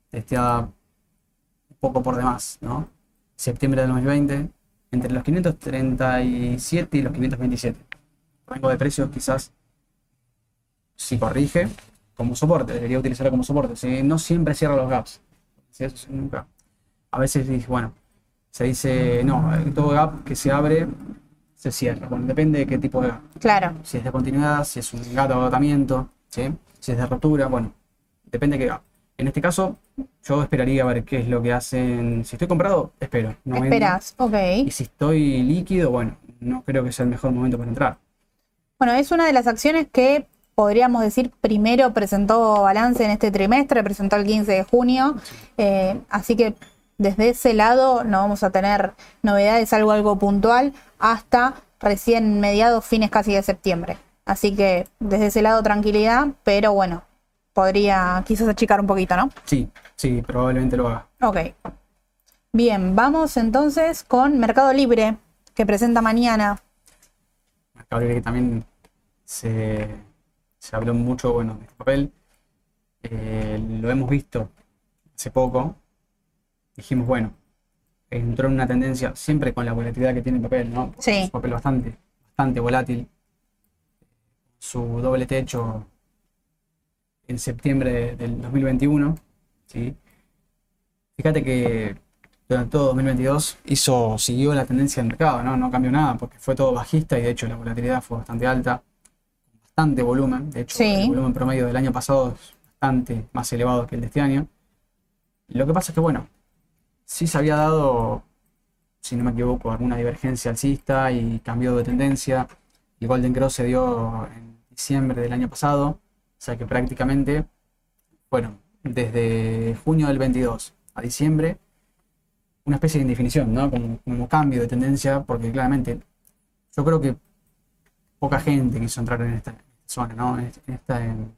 testeada un poco por demás, ¿no? Septiembre del 2020, entre los 537 y los 527. Rango de precios quizás si corrige, como soporte, debería utilizarlo como soporte. Si no siempre cierra los gaps. Si eso nunca. A veces dice, bueno, se dice, no, todo gap que se abre se cierra. Bueno, depende de qué tipo de gap. Claro, Si es de continuidad, si es un gap de agotamiento, ¿sí? si es de rotura, bueno, depende de qué gap. En este caso, yo esperaría a ver qué es lo que hacen. Si estoy comprado, espero. No esperas, ok. Y si estoy líquido, bueno, no creo que sea el mejor momento para entrar. Bueno, es una de las acciones que podríamos decir primero presentó balance en este trimestre, presentó el 15 de junio, eh, así que desde ese lado no vamos a tener novedades, algo algo puntual, hasta recién mediados, fines casi de septiembre. Así que desde ese lado tranquilidad, pero bueno, podría quizás achicar un poquito, ¿no? Sí, sí, probablemente lo haga. Ok. Bien, vamos entonces con Mercado Libre, que presenta mañana. Mercado Libre que también se, se habló mucho, bueno, de este papel. Eh, lo hemos visto hace poco. Dijimos, bueno, entró en una tendencia, siempre con la volatilidad que tiene el papel, ¿no? Sí. Es un papel bastante, bastante volátil. Su doble techo en septiembre del 2021, ¿sí? Fíjate que durante todo 2022 hizo, siguió la tendencia del mercado, ¿no? No cambió nada porque fue todo bajista y de hecho la volatilidad fue bastante alta, bastante volumen. De hecho, Sí. el volumen promedio del año pasado es bastante más elevado que el de este año. Lo que pasa es que, bueno, sí se había dado, si no me equivoco, alguna divergencia alcista y cambio de tendencia. El Golden Cross se dio en diciembre del año pasado, sea que prácticamente fueron desde junio del 22 a diciembre una especie de indefinición, ¿no? Como, como cambio de tendencia, porque claramente yo creo que poca gente quiso entrar en esta zona, ¿no? En este, esta- en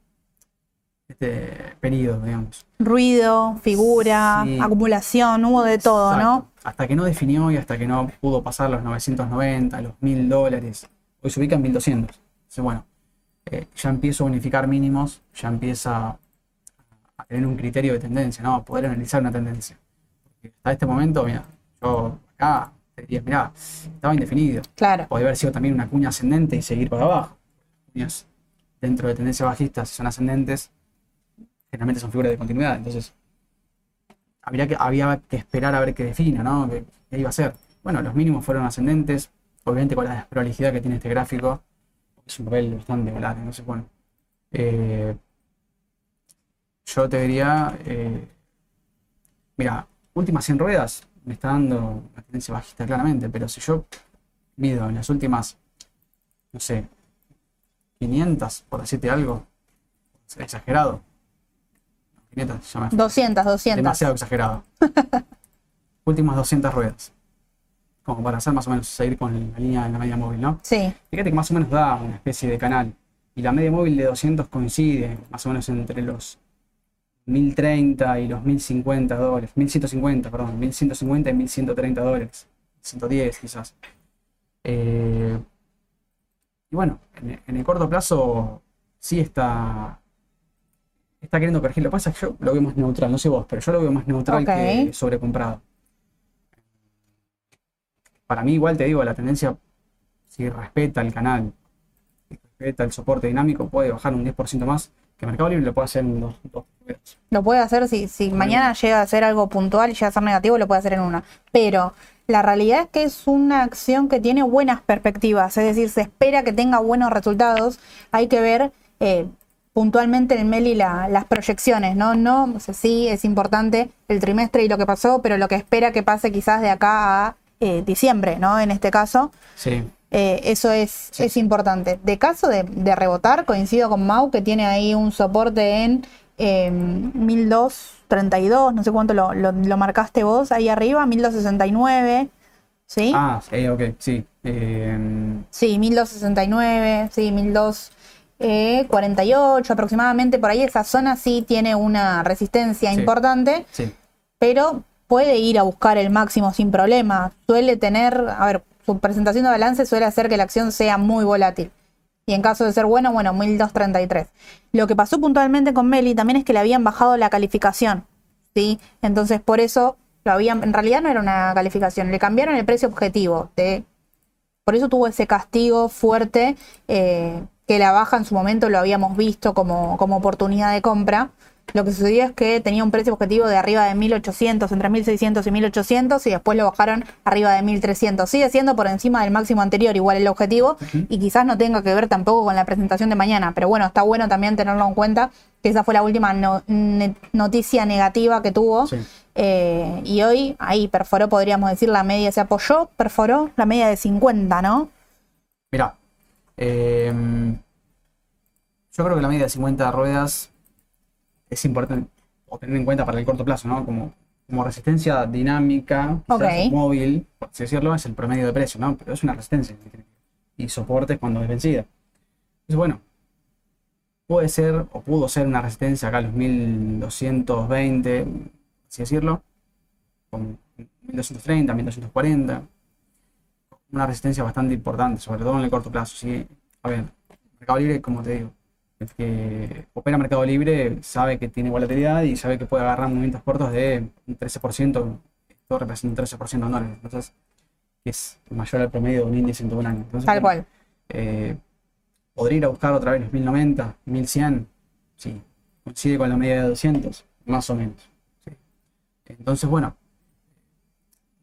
este periodo, digamos. Ruido, figura, Sí. acumulación, hubo de todo, ¿no? Hasta que no definió y hasta que no pudo pasar los 990, los 1000 dólares. Hoy se ubica en 1200. Entonces, bueno, eh, ya empiezo a unificar mínimos, ya empieza a tener un criterio de tendencia, ¿no? A poder analizar una tendencia. Porque hasta este momento, mira, yo acá te diría, mira, estaba indefinido. Claro. Podría haber sido también una cuña ascendente y seguir para abajo. Cuñas dentro de tendencias bajistas, si son ascendentes, generalmente son figuras de continuidad. Entonces, habría que, había que esperar a ver qué define, ¿no? ¿Qué, qué iba a ser? Bueno, los mínimos fueron ascendentes, obviamente con la desprolijidad que tiene este gráfico. Es un papel bastante volátil, entonces, bueno. eh, yo te diría, eh, mira, últimas 100 ruedas me está dando una tendencia bajista claramente, pero si yo mido en las últimas, no sé, 500, por decirte algo, exagerado. 500, ya me fui. 200, 200. demasiado exagerado. Últimas 200 ruedas. Como para hacer más o menos seguir con la línea de la media móvil, ¿no? Sí, Fíjate que más o menos da una especie de canal. Y la media móvil de 200 coincide más o menos entre los 1030 y los 1050 dólares. 1150, perdón. 1150 y 1130 dólares. 110 quizás. Eh, y bueno, en, en el corto plazo sí está, está queriendo corregir. Lo que pasa es que yo lo veo más neutral, no sé vos, pero yo lo veo más neutral que sobrecomprado. Para mí, igual te digo, la tendencia, si respeta el canal, si respeta el soporte dinámico, puede bajar un 10% más, que Mercado Libre lo puede hacer en dos, dos lo puede hacer si, si mañana llega a ser algo puntual y llega a ser negativo, lo puede hacer en una. Pero la realidad es que es una acción que tiene buenas perspectivas, es decir, se espera que tenga buenos resultados. Hay que ver eh, puntualmente en el Meli la- las proyecciones, ¿no? No, o sea, sí es importante el trimestre y lo que pasó, pero lo que espera que pase quizás de acá a eh, diciembre, ¿no? En este caso. Sí, Eh, eso es, Sí. es importante. De caso de, de rebotar, coincido con Mau, que tiene ahí un soporte en eh, 1232, no sé cuánto lo, lo- lo marcaste vos ahí arriba, 1269, ¿sí? Ah, sí, ok, sí. Eh, Sí, 1269, sí, 1248 aproximadamente, por ahí esa zona sí tiene una resistencia Sí. importante, sí, pero puede ir a buscar el máximo sin problema. Suele tener, a ver, su presentación de balance suele hacer que la acción sea muy volátil. Y en caso de ser bueno, bueno, 1233. Lo que pasó puntualmente con Meli también es que le habían bajado la calificación. ¿sí? Entonces, por eso lo habían, en realidad no era una calificación, le cambiaron el precio objetivo. Por eso tuvo ese castigo fuerte, eh, que la baja en su momento lo habíamos visto como, como oportunidad de compra. Lo que sucedió es que tenía un precio objetivo de arriba de 1800, entre 1600 y 1800, y después lo bajaron arriba de 1300. Sigue siendo por encima del máximo anterior, igual el objetivo, y quizás no tenga que ver tampoco con la presentación de mañana. Pero bueno, está bueno también tenerlo en cuenta, que esa fue la última no- ne- noticia negativa que tuvo. sí. Eh, y hoy ahí perforó, podríamos decir, la media se apoyó, perforó la media de 50, ¿no? Mirá, eh, yo creo que la media de 50 ruedas es importante o tener en cuenta para el corto plazo, ¿no? Como, como resistencia dinámica, quizás Ok. móvil, por así decirlo, es el promedio de precio, ¿no? Pero es una resistencia. Y soportes cuando es vencida. Entonces, bueno, puede ser o pudo ser una resistencia acá a los 1220, así decirlo, con 1230, 1240, una resistencia bastante importante, sobre todo en el corto plazo. ¿sí? A ver, Mercado Libre, como te digo, el que opera Mercado Libre sabe que tiene volatilidad y sabe que puede agarrar movimientos cortos de un 13%, esto representa un 13% anual, entonces, que es mayor al promedio de un índice en todo un año. Entonces, Tal cual. eh, podría ir a buscar otra vez los 1090, 1100, sí, coincide con la media de 200, más o menos. sí. Entonces, bueno,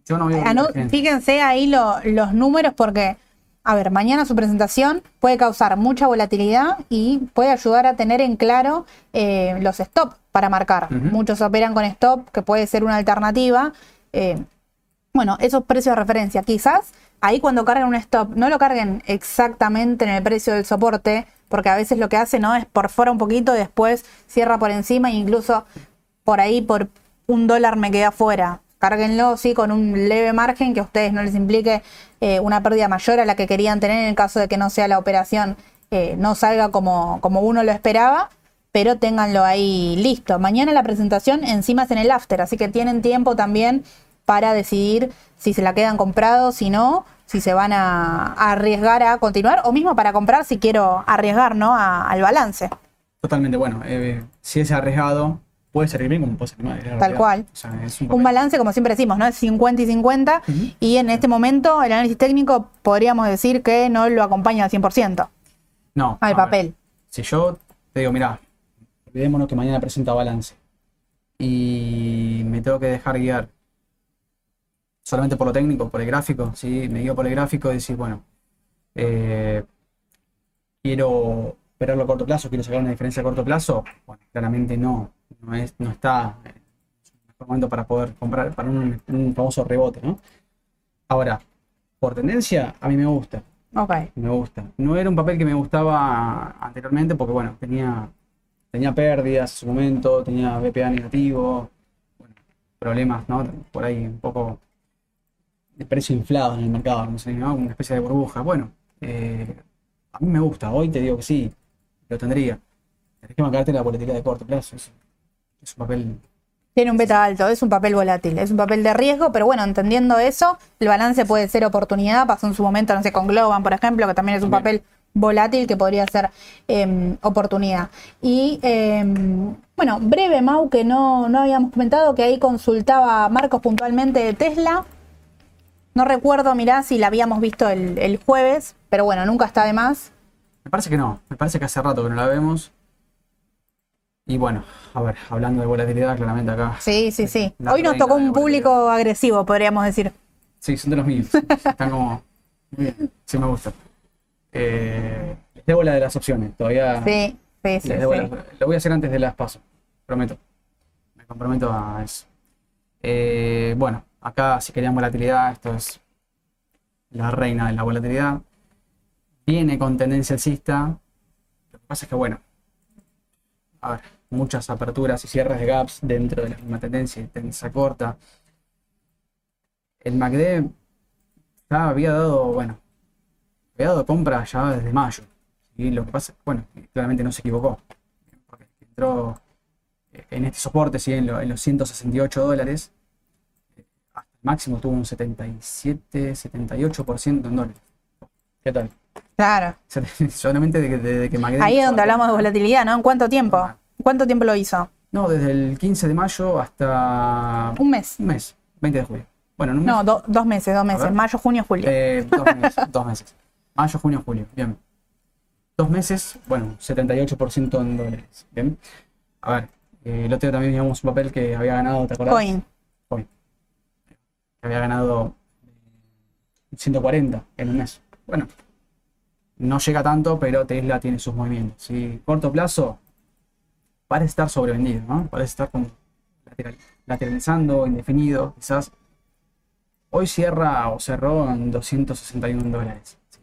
yo no veo. No, divergencia. fíjense ahí lo- los números porque, a ver, mañana su presentación puede causar mucha volatilidad y puede ayudar a tener en claro eh, los stop para marcar. Muchos operan con stop, que puede ser una alternativa. Eh, bueno, esos precios de referencia, quizás ahí cuando carguen un stop, no lo carguen exactamente en el precio del soporte, porque a veces lo que hace no es por fuera un poquito, después cierra por encima e incluso por ahí por un dólar me queda afuera. Cárguenlo, sí, con un leve margen que a ustedes no les implique eh, una pérdida mayor a la que querían tener en el caso de que no sea la operación, eh, no salga como, como uno lo esperaba, pero ténganlo ahí listo. Mañana la presentación encima es en el after, así que tienen tiempo también para decidir si se la quedan comprados, si no, si se van a, arriesgar a continuar, o mismo para comprar si quiero arriesgar, ¿no? Al balance. Totalmente, bueno, eh, si es arriesgado, puede servir bien como puede servir mal. Tal realidad. cual. O sea, es un balance, como siempre decimos, ¿no? Es 50 y 50. Ujú. Y en este momento, el análisis técnico podríamos decir que no lo acompaña al 100% No. al ver, papel. si yo te digo, mira, olvidémonos que mañana presenta balance y me tengo que dejar guiar solamente por lo técnico, por el gráfico, ¿sí? Me guío por el gráfico y decir, bueno, eh, quiero operarlo a corto plazo, quiero sacar una diferencia a corto plazo. Bueno, claramente no, no, es, no está en su mejor momento para poder comprar, para un, un famoso rebote, ¿no? Ahora, por tendencia, a mí me gusta Ok. me gusta. No era un papel que me gustaba anteriormente porque, bueno, tenía, tenía pérdidas en su momento, tenía BPA negativo, bueno, problemas, ¿no? Por ahí un poco de precio inflado en el mercado, como se dice, ¿no? Una especie de burbuja. Bueno, eh, a mí me gusta. Hoy te digo que sí, lo tendría. Tenés que marcarte la volatilidad de corto plazo. Es, es un papel Tiene un beta alto, es un papel volátil, es un papel de riesgo, pero bueno, entendiendo eso, el balance puede ser oportunidad. Pasó en su momento, no sé, con Globan, por ejemplo, que también es un También. papel volátil que podría ser eh, oportunidad. Y eh, bueno, breve, Mau, que no, no habíamos comentado, que ahí consultaba Marcos puntualmente de Tesla. No recuerdo, mirá, si la habíamos visto el, el jueves, pero bueno, nunca está de más. Me parece que no, me parece que hace rato que no la vemos. Y bueno, a ver, hablando de volatilidad, claramente acá. Sí, sí, sí. Hoy nos tocó un público agresivo, podríamos decir. Sí, son de los míos. Están como. Muy bien, sí me gusta. Eh, les debo la de las opciones, todavía. Sí, sí, sí. les debo sí. la- lo voy a hacer antes de las paso, prometo. Me comprometo a eso. Eh, bueno, acá si querían volatilidad, esto es la reina de la volatilidad. Viene con tendencia alcista. Lo que pasa es que, bueno, a muchas aperturas y cierres de gaps dentro de la misma tendencia y tendencia corta. El MACD ya había dado, bueno, había dado compra ya desde mayo. Y lo que pasa, bueno, claramente no se equivocó. Porque entró eh, en este soporte, sí, en, lo- en los 168 dólares. Hasta el máximo tuvo un 77, 78% en dólares. ¿Qué tal? Claro. Solamente desde que, desde que Ahí es donde hablamos de volatilidad, ¿no? ¿En cuánto tiempo? ¿Cuánto tiempo lo hizo? No, desde el 15 de mayo hasta Un mes. un mes, 20 de julio. Bueno, en un mes. No, do- dos meses, dos meses. Mayo, junio, julio. Eh, dos meses, dos meses. Mayo, junio, julio. Bien. Dos meses, bueno, 78% en dólares. Bien. A ver, eh, el otro día también teníamos un papel que había ganado, ¿te acordás? Coin. Coin. Que había ganado eh, 140 en un mes. Bueno, no llega tanto, pero Tesla tiene sus movimientos. ¿sí? Corto plazo, parece estar sobrevendido, ¿no? Parece estar como lateral- lateralizando, indefinido, quizás. Hoy cierra o cerró en 261 dólares. ¿sí?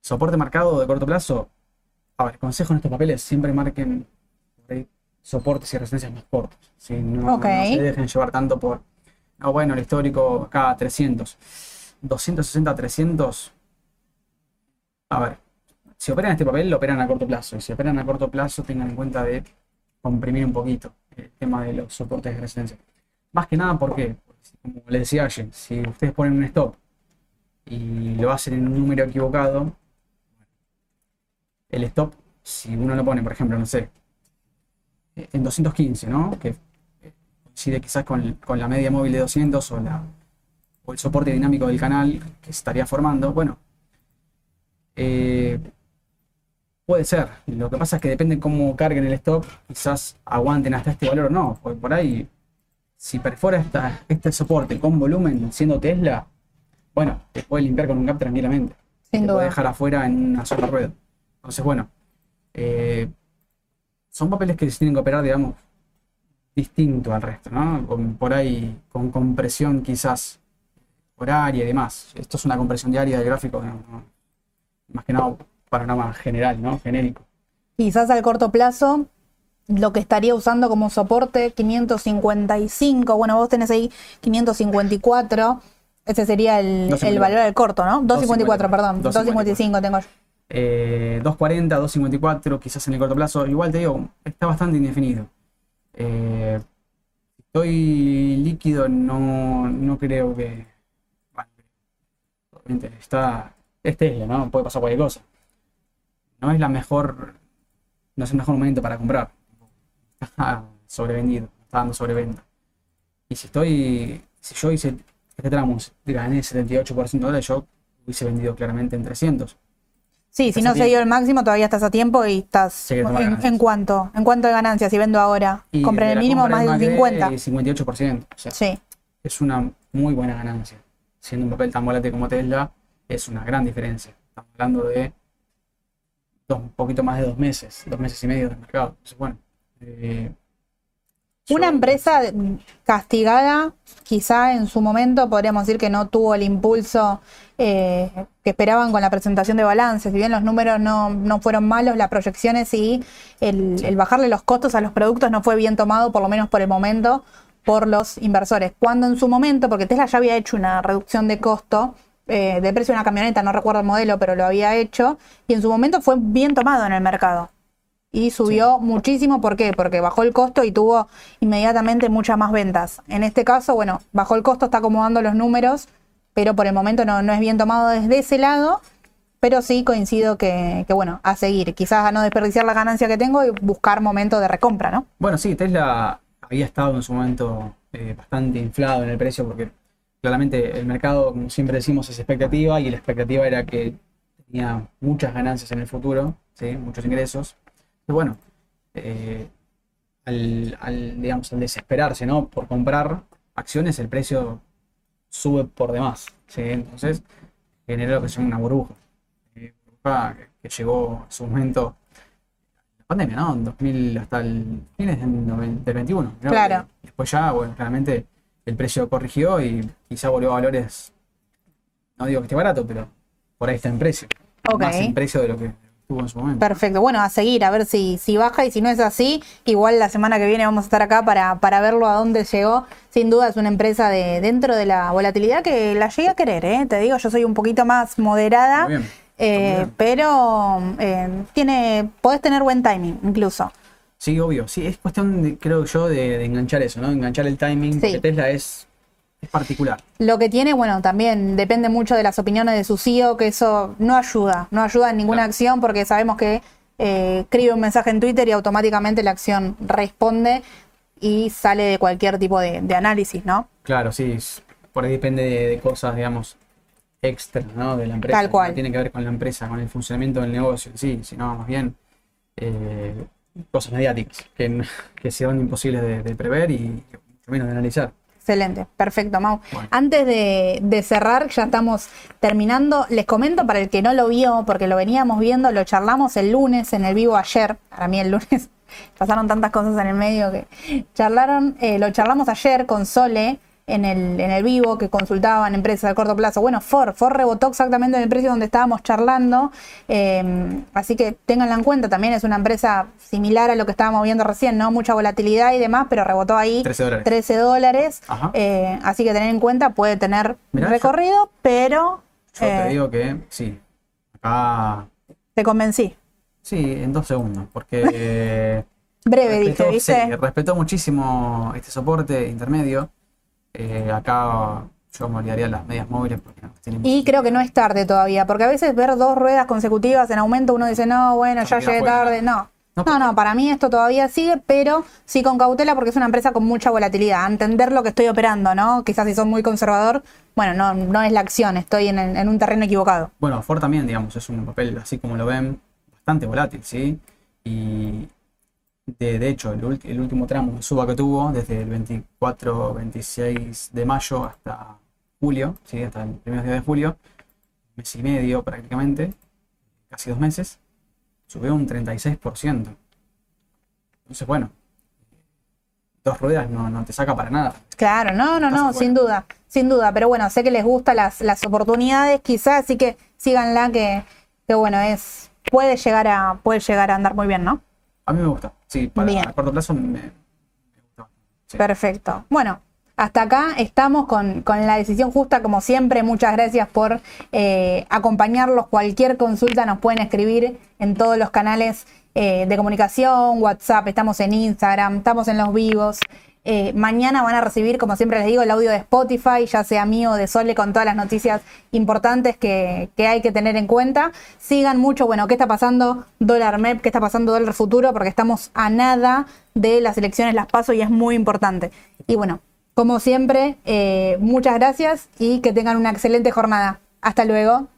Soporte marcado de corto plazo. A ver, consejo en estos papeles, siempre marquen ahí soportes y resistencias más cortos. ¿sí? No, Ok. no se dejen llevar tanto por. No, bueno, el histórico acá 300. 260 300. A ver, si operan este papel, lo operan a corto plazo. Y si operan a corto plazo, tengan en cuenta de comprimir un poquito el tema de los soportes de resistencia. Más que nada porque, como les decía ayer, si ustedes ponen un stop y lo hacen en un número equivocado, el stop, si uno lo pone, por ejemplo, no sé, en 215, ¿no? Que coincide quizás con, con la media móvil de 200 o, la, o el soporte dinámico del canal que estaría formando, bueno, eh, puede ser. Lo que pasa es que depende cómo carguen el stop, quizás aguanten hasta este valor o no. Porque por ahí, si perfora esta, este soporte con volumen, siendo Tesla, bueno, te puede limpiar con un gap tranquilamente. Sin te duda. puede dejar afuera en una sola rueda. Entonces, bueno, eh, son papeles que se tienen que operar, digamos, distinto al resto, ¿no? Con- por ahí, con compresión quizás horaria y demás. Esto es una compresión diaria de gráfico, ¿no? No- más que nada panorama general, ¿no? Genérico. Quizás al corto plazo, lo que estaría usando como soporte 555, bueno, vos tenés ahí 554, ese sería el, el 254. valor del corto, ¿no? 254, perdón, 255 tengo yo. Eh, 240, 254, quizás en el corto plazo. Igual te digo, está bastante indefinido. Eh, estoy líquido, no, no creo que. Bueno, está. Es Tesla, ¿no? Puede pasar cualquier cosa. No es la mejor. No es el mejor momento para comprar. Está sobrevendido, está dando sobreventa. Y si estoy. Si yo hice este tramo, gané 78% de dólares, yo hubiese vendido claramente en 300. Sí, si no se dio el máximo, todavía estás a tiempo y estás. En, cuánto? ¿En cuánto de ganancias? Si vendo ahora, Y compré de el mínimo más de del Macri, 50. 58%. O sea, Sí, es una muy buena ganancia. Siendo un papel tan volátil como Tesla, es una gran diferencia. Estamos hablando de dos, un poquito más de dos meses, dos meses y medio del mercado. Entonces, bueno. eh, Una yo- empresa castigada, quizá en su momento podríamos decir que no tuvo el impulso eh, que esperaban con la presentación de balances. Si bien los números no, no fueron malos, las proyecciones y el, el bajarle los costos a los productos no fue bien tomado, por lo menos por el momento, por los inversores. Cuando en su momento, porque Tesla ya había hecho una reducción de costo, eh, de precio de una camioneta, no recuerdo el modelo, pero lo había hecho, y en su momento fue bien tomado en el mercado y subió muchísimo. ¿Por qué? Porque bajó el costo y tuvo inmediatamente muchas más ventas. En este caso, bueno, bajó el costo, está acomodando los números, pero por el momento no, no es bien tomado desde ese lado. Pero sí coincido que, que, bueno, a seguir. Quizás a no desperdiciar la ganancia que tengo y buscar momento de recompra, ¿no? Bueno, sí, Tesla había estado en su momento eh, bastante inflado en el precio porque claramente el mercado, como siempre decimos, es expectativa y la expectativa era que tenía muchas ganancias en el futuro, ¿sí? muchos ingresos. Pero bueno, eh, al, al, digamos, al desesperarse ¿no? por comprar acciones, el precio sube por demás. ¿sí? Entonces generó lo que se llama una burbuja. Eh, burbuja que, que llegó en su momento la pandemia, ¿no? En 2000 hasta el fines del, noven- del 21. ¿no? Claro. Después ya, bueno, claramente el precio corrigió y quizá volvió a valores, no digo que esté barato, pero por ahí está en precio. Más en precio de lo que estuvo en su momento. Perfecto. Bueno, a seguir, a ver si, si baja y si no es así, igual la semana que viene vamos a estar acá para, para verlo a dónde llegó. Sin duda es una empresa de dentro de la volatilidad que la llegué a querer, ¿eh? te digo, yo soy un poquito más moderada, Muy bien. eh, pero eh, tiene, podés tener buen timing incluso. Sí, obvio. Sí, es cuestión, de, creo yo, de, de enganchar eso, ¿no? Enganchar el timing, Sí. porque Tesla es, es particular. Lo que tiene, bueno, también depende mucho de las opiniones de su CEO, que eso no ayuda, no ayuda en ninguna Claro. acción porque sabemos que eh, escribe un mensaje en Twitter y automáticamente la acción responde y sale de cualquier tipo de, de análisis, ¿no? Claro, sí. Por ahí depende de, de cosas, digamos, extra, ¿no? De la empresa. Tal cual. No tiene que ver con la empresa, con el funcionamiento del negocio sí, sino más bien eh, cosas mediáticas que, que serán imposibles de, de prever y menos de analizar. Excelente, perfecto, Mau. Bueno. Antes de, de cerrar, ya estamos terminando. Les comento para el que no lo vio, porque lo veníamos viendo, lo charlamos el lunes en el vivo ayer. Para mí el lunes pasaron tantas cosas en el medio que charlaron, eh, lo charlamos ayer con Sole en el, en el vivo que consultaban empresas de corto plazo. Bueno, Ford, Ford rebotó exactamente en el precio donde estábamos charlando, eh, así que ténganla en cuenta, también es una empresa similar a lo que estábamos viendo recién, ¿no? Mucha volatilidad y demás, pero rebotó ahí 13 dólares. 13 dólares. Eh, así que tener en cuenta, puede tener Mirá, recorrido, pero Yo eh, te digo que sí, acá Te convencí. Sí, en dos segundos, porque Breve, respetó, dije, sí, respetó muchísimo este soporte intermedio. Eh, acá yo me olvidaría las medias móviles porque no Y creo que no es tarde todavía, porque a veces ver dos ruedas consecutivas en aumento uno dice, no, bueno, ya llegué tarde. No. No, No, no, para mí esto todavía sigue, pero sí con cautela porque es una empresa con mucha volatilidad. Entender lo que estoy operando, ¿no? Quizás si son muy conservador, bueno, no, no es la acción, estoy en, en un terreno equivocado. Bueno, Ford también, digamos, es un papel, así como lo ven, bastante volátil, ¿sí? Y de, de hecho, el, el último tramo de suba que tuvo, desde el 24, 26 de mayo hasta julio, ¿sí? Hasta el primer día de julio, mes y medio prácticamente, casi dos meses, subió un 36%. Entonces, bueno, dos ruedas no, no te saca para nada. Claro, no, no, no, sin duda, sin duda. Pero bueno, sé que les gustan las, las oportunidades, quizás, así que síganla, que, que bueno, es puede llegar a puede llegar a andar muy bien, ¿no? A mí me gusta, sí, para Bien. a corto plazo me. Sí. Perfecto. Bueno, hasta acá estamos con, con la decisión justa, como siempre. Muchas gracias por eh, acompañarlos. Cualquier consulta nos pueden escribir en todos los canales eh, de comunicación, WhatsApp, estamos en Instagram, estamos en los vivos. Eh, mañana van a recibir, como siempre les digo, el audio de Spotify, ya sea mío o de Sole, con todas las noticias importantes que, que hay que tener en cuenta. Sigan mucho, bueno, qué está pasando dólar MEP, qué está pasando dólar futuro, porque estamos a nada de las elecciones, las paso y es muy importante. Y bueno, como siempre, eh, muchas gracias y que tengan una excelente jornada. Hasta luego.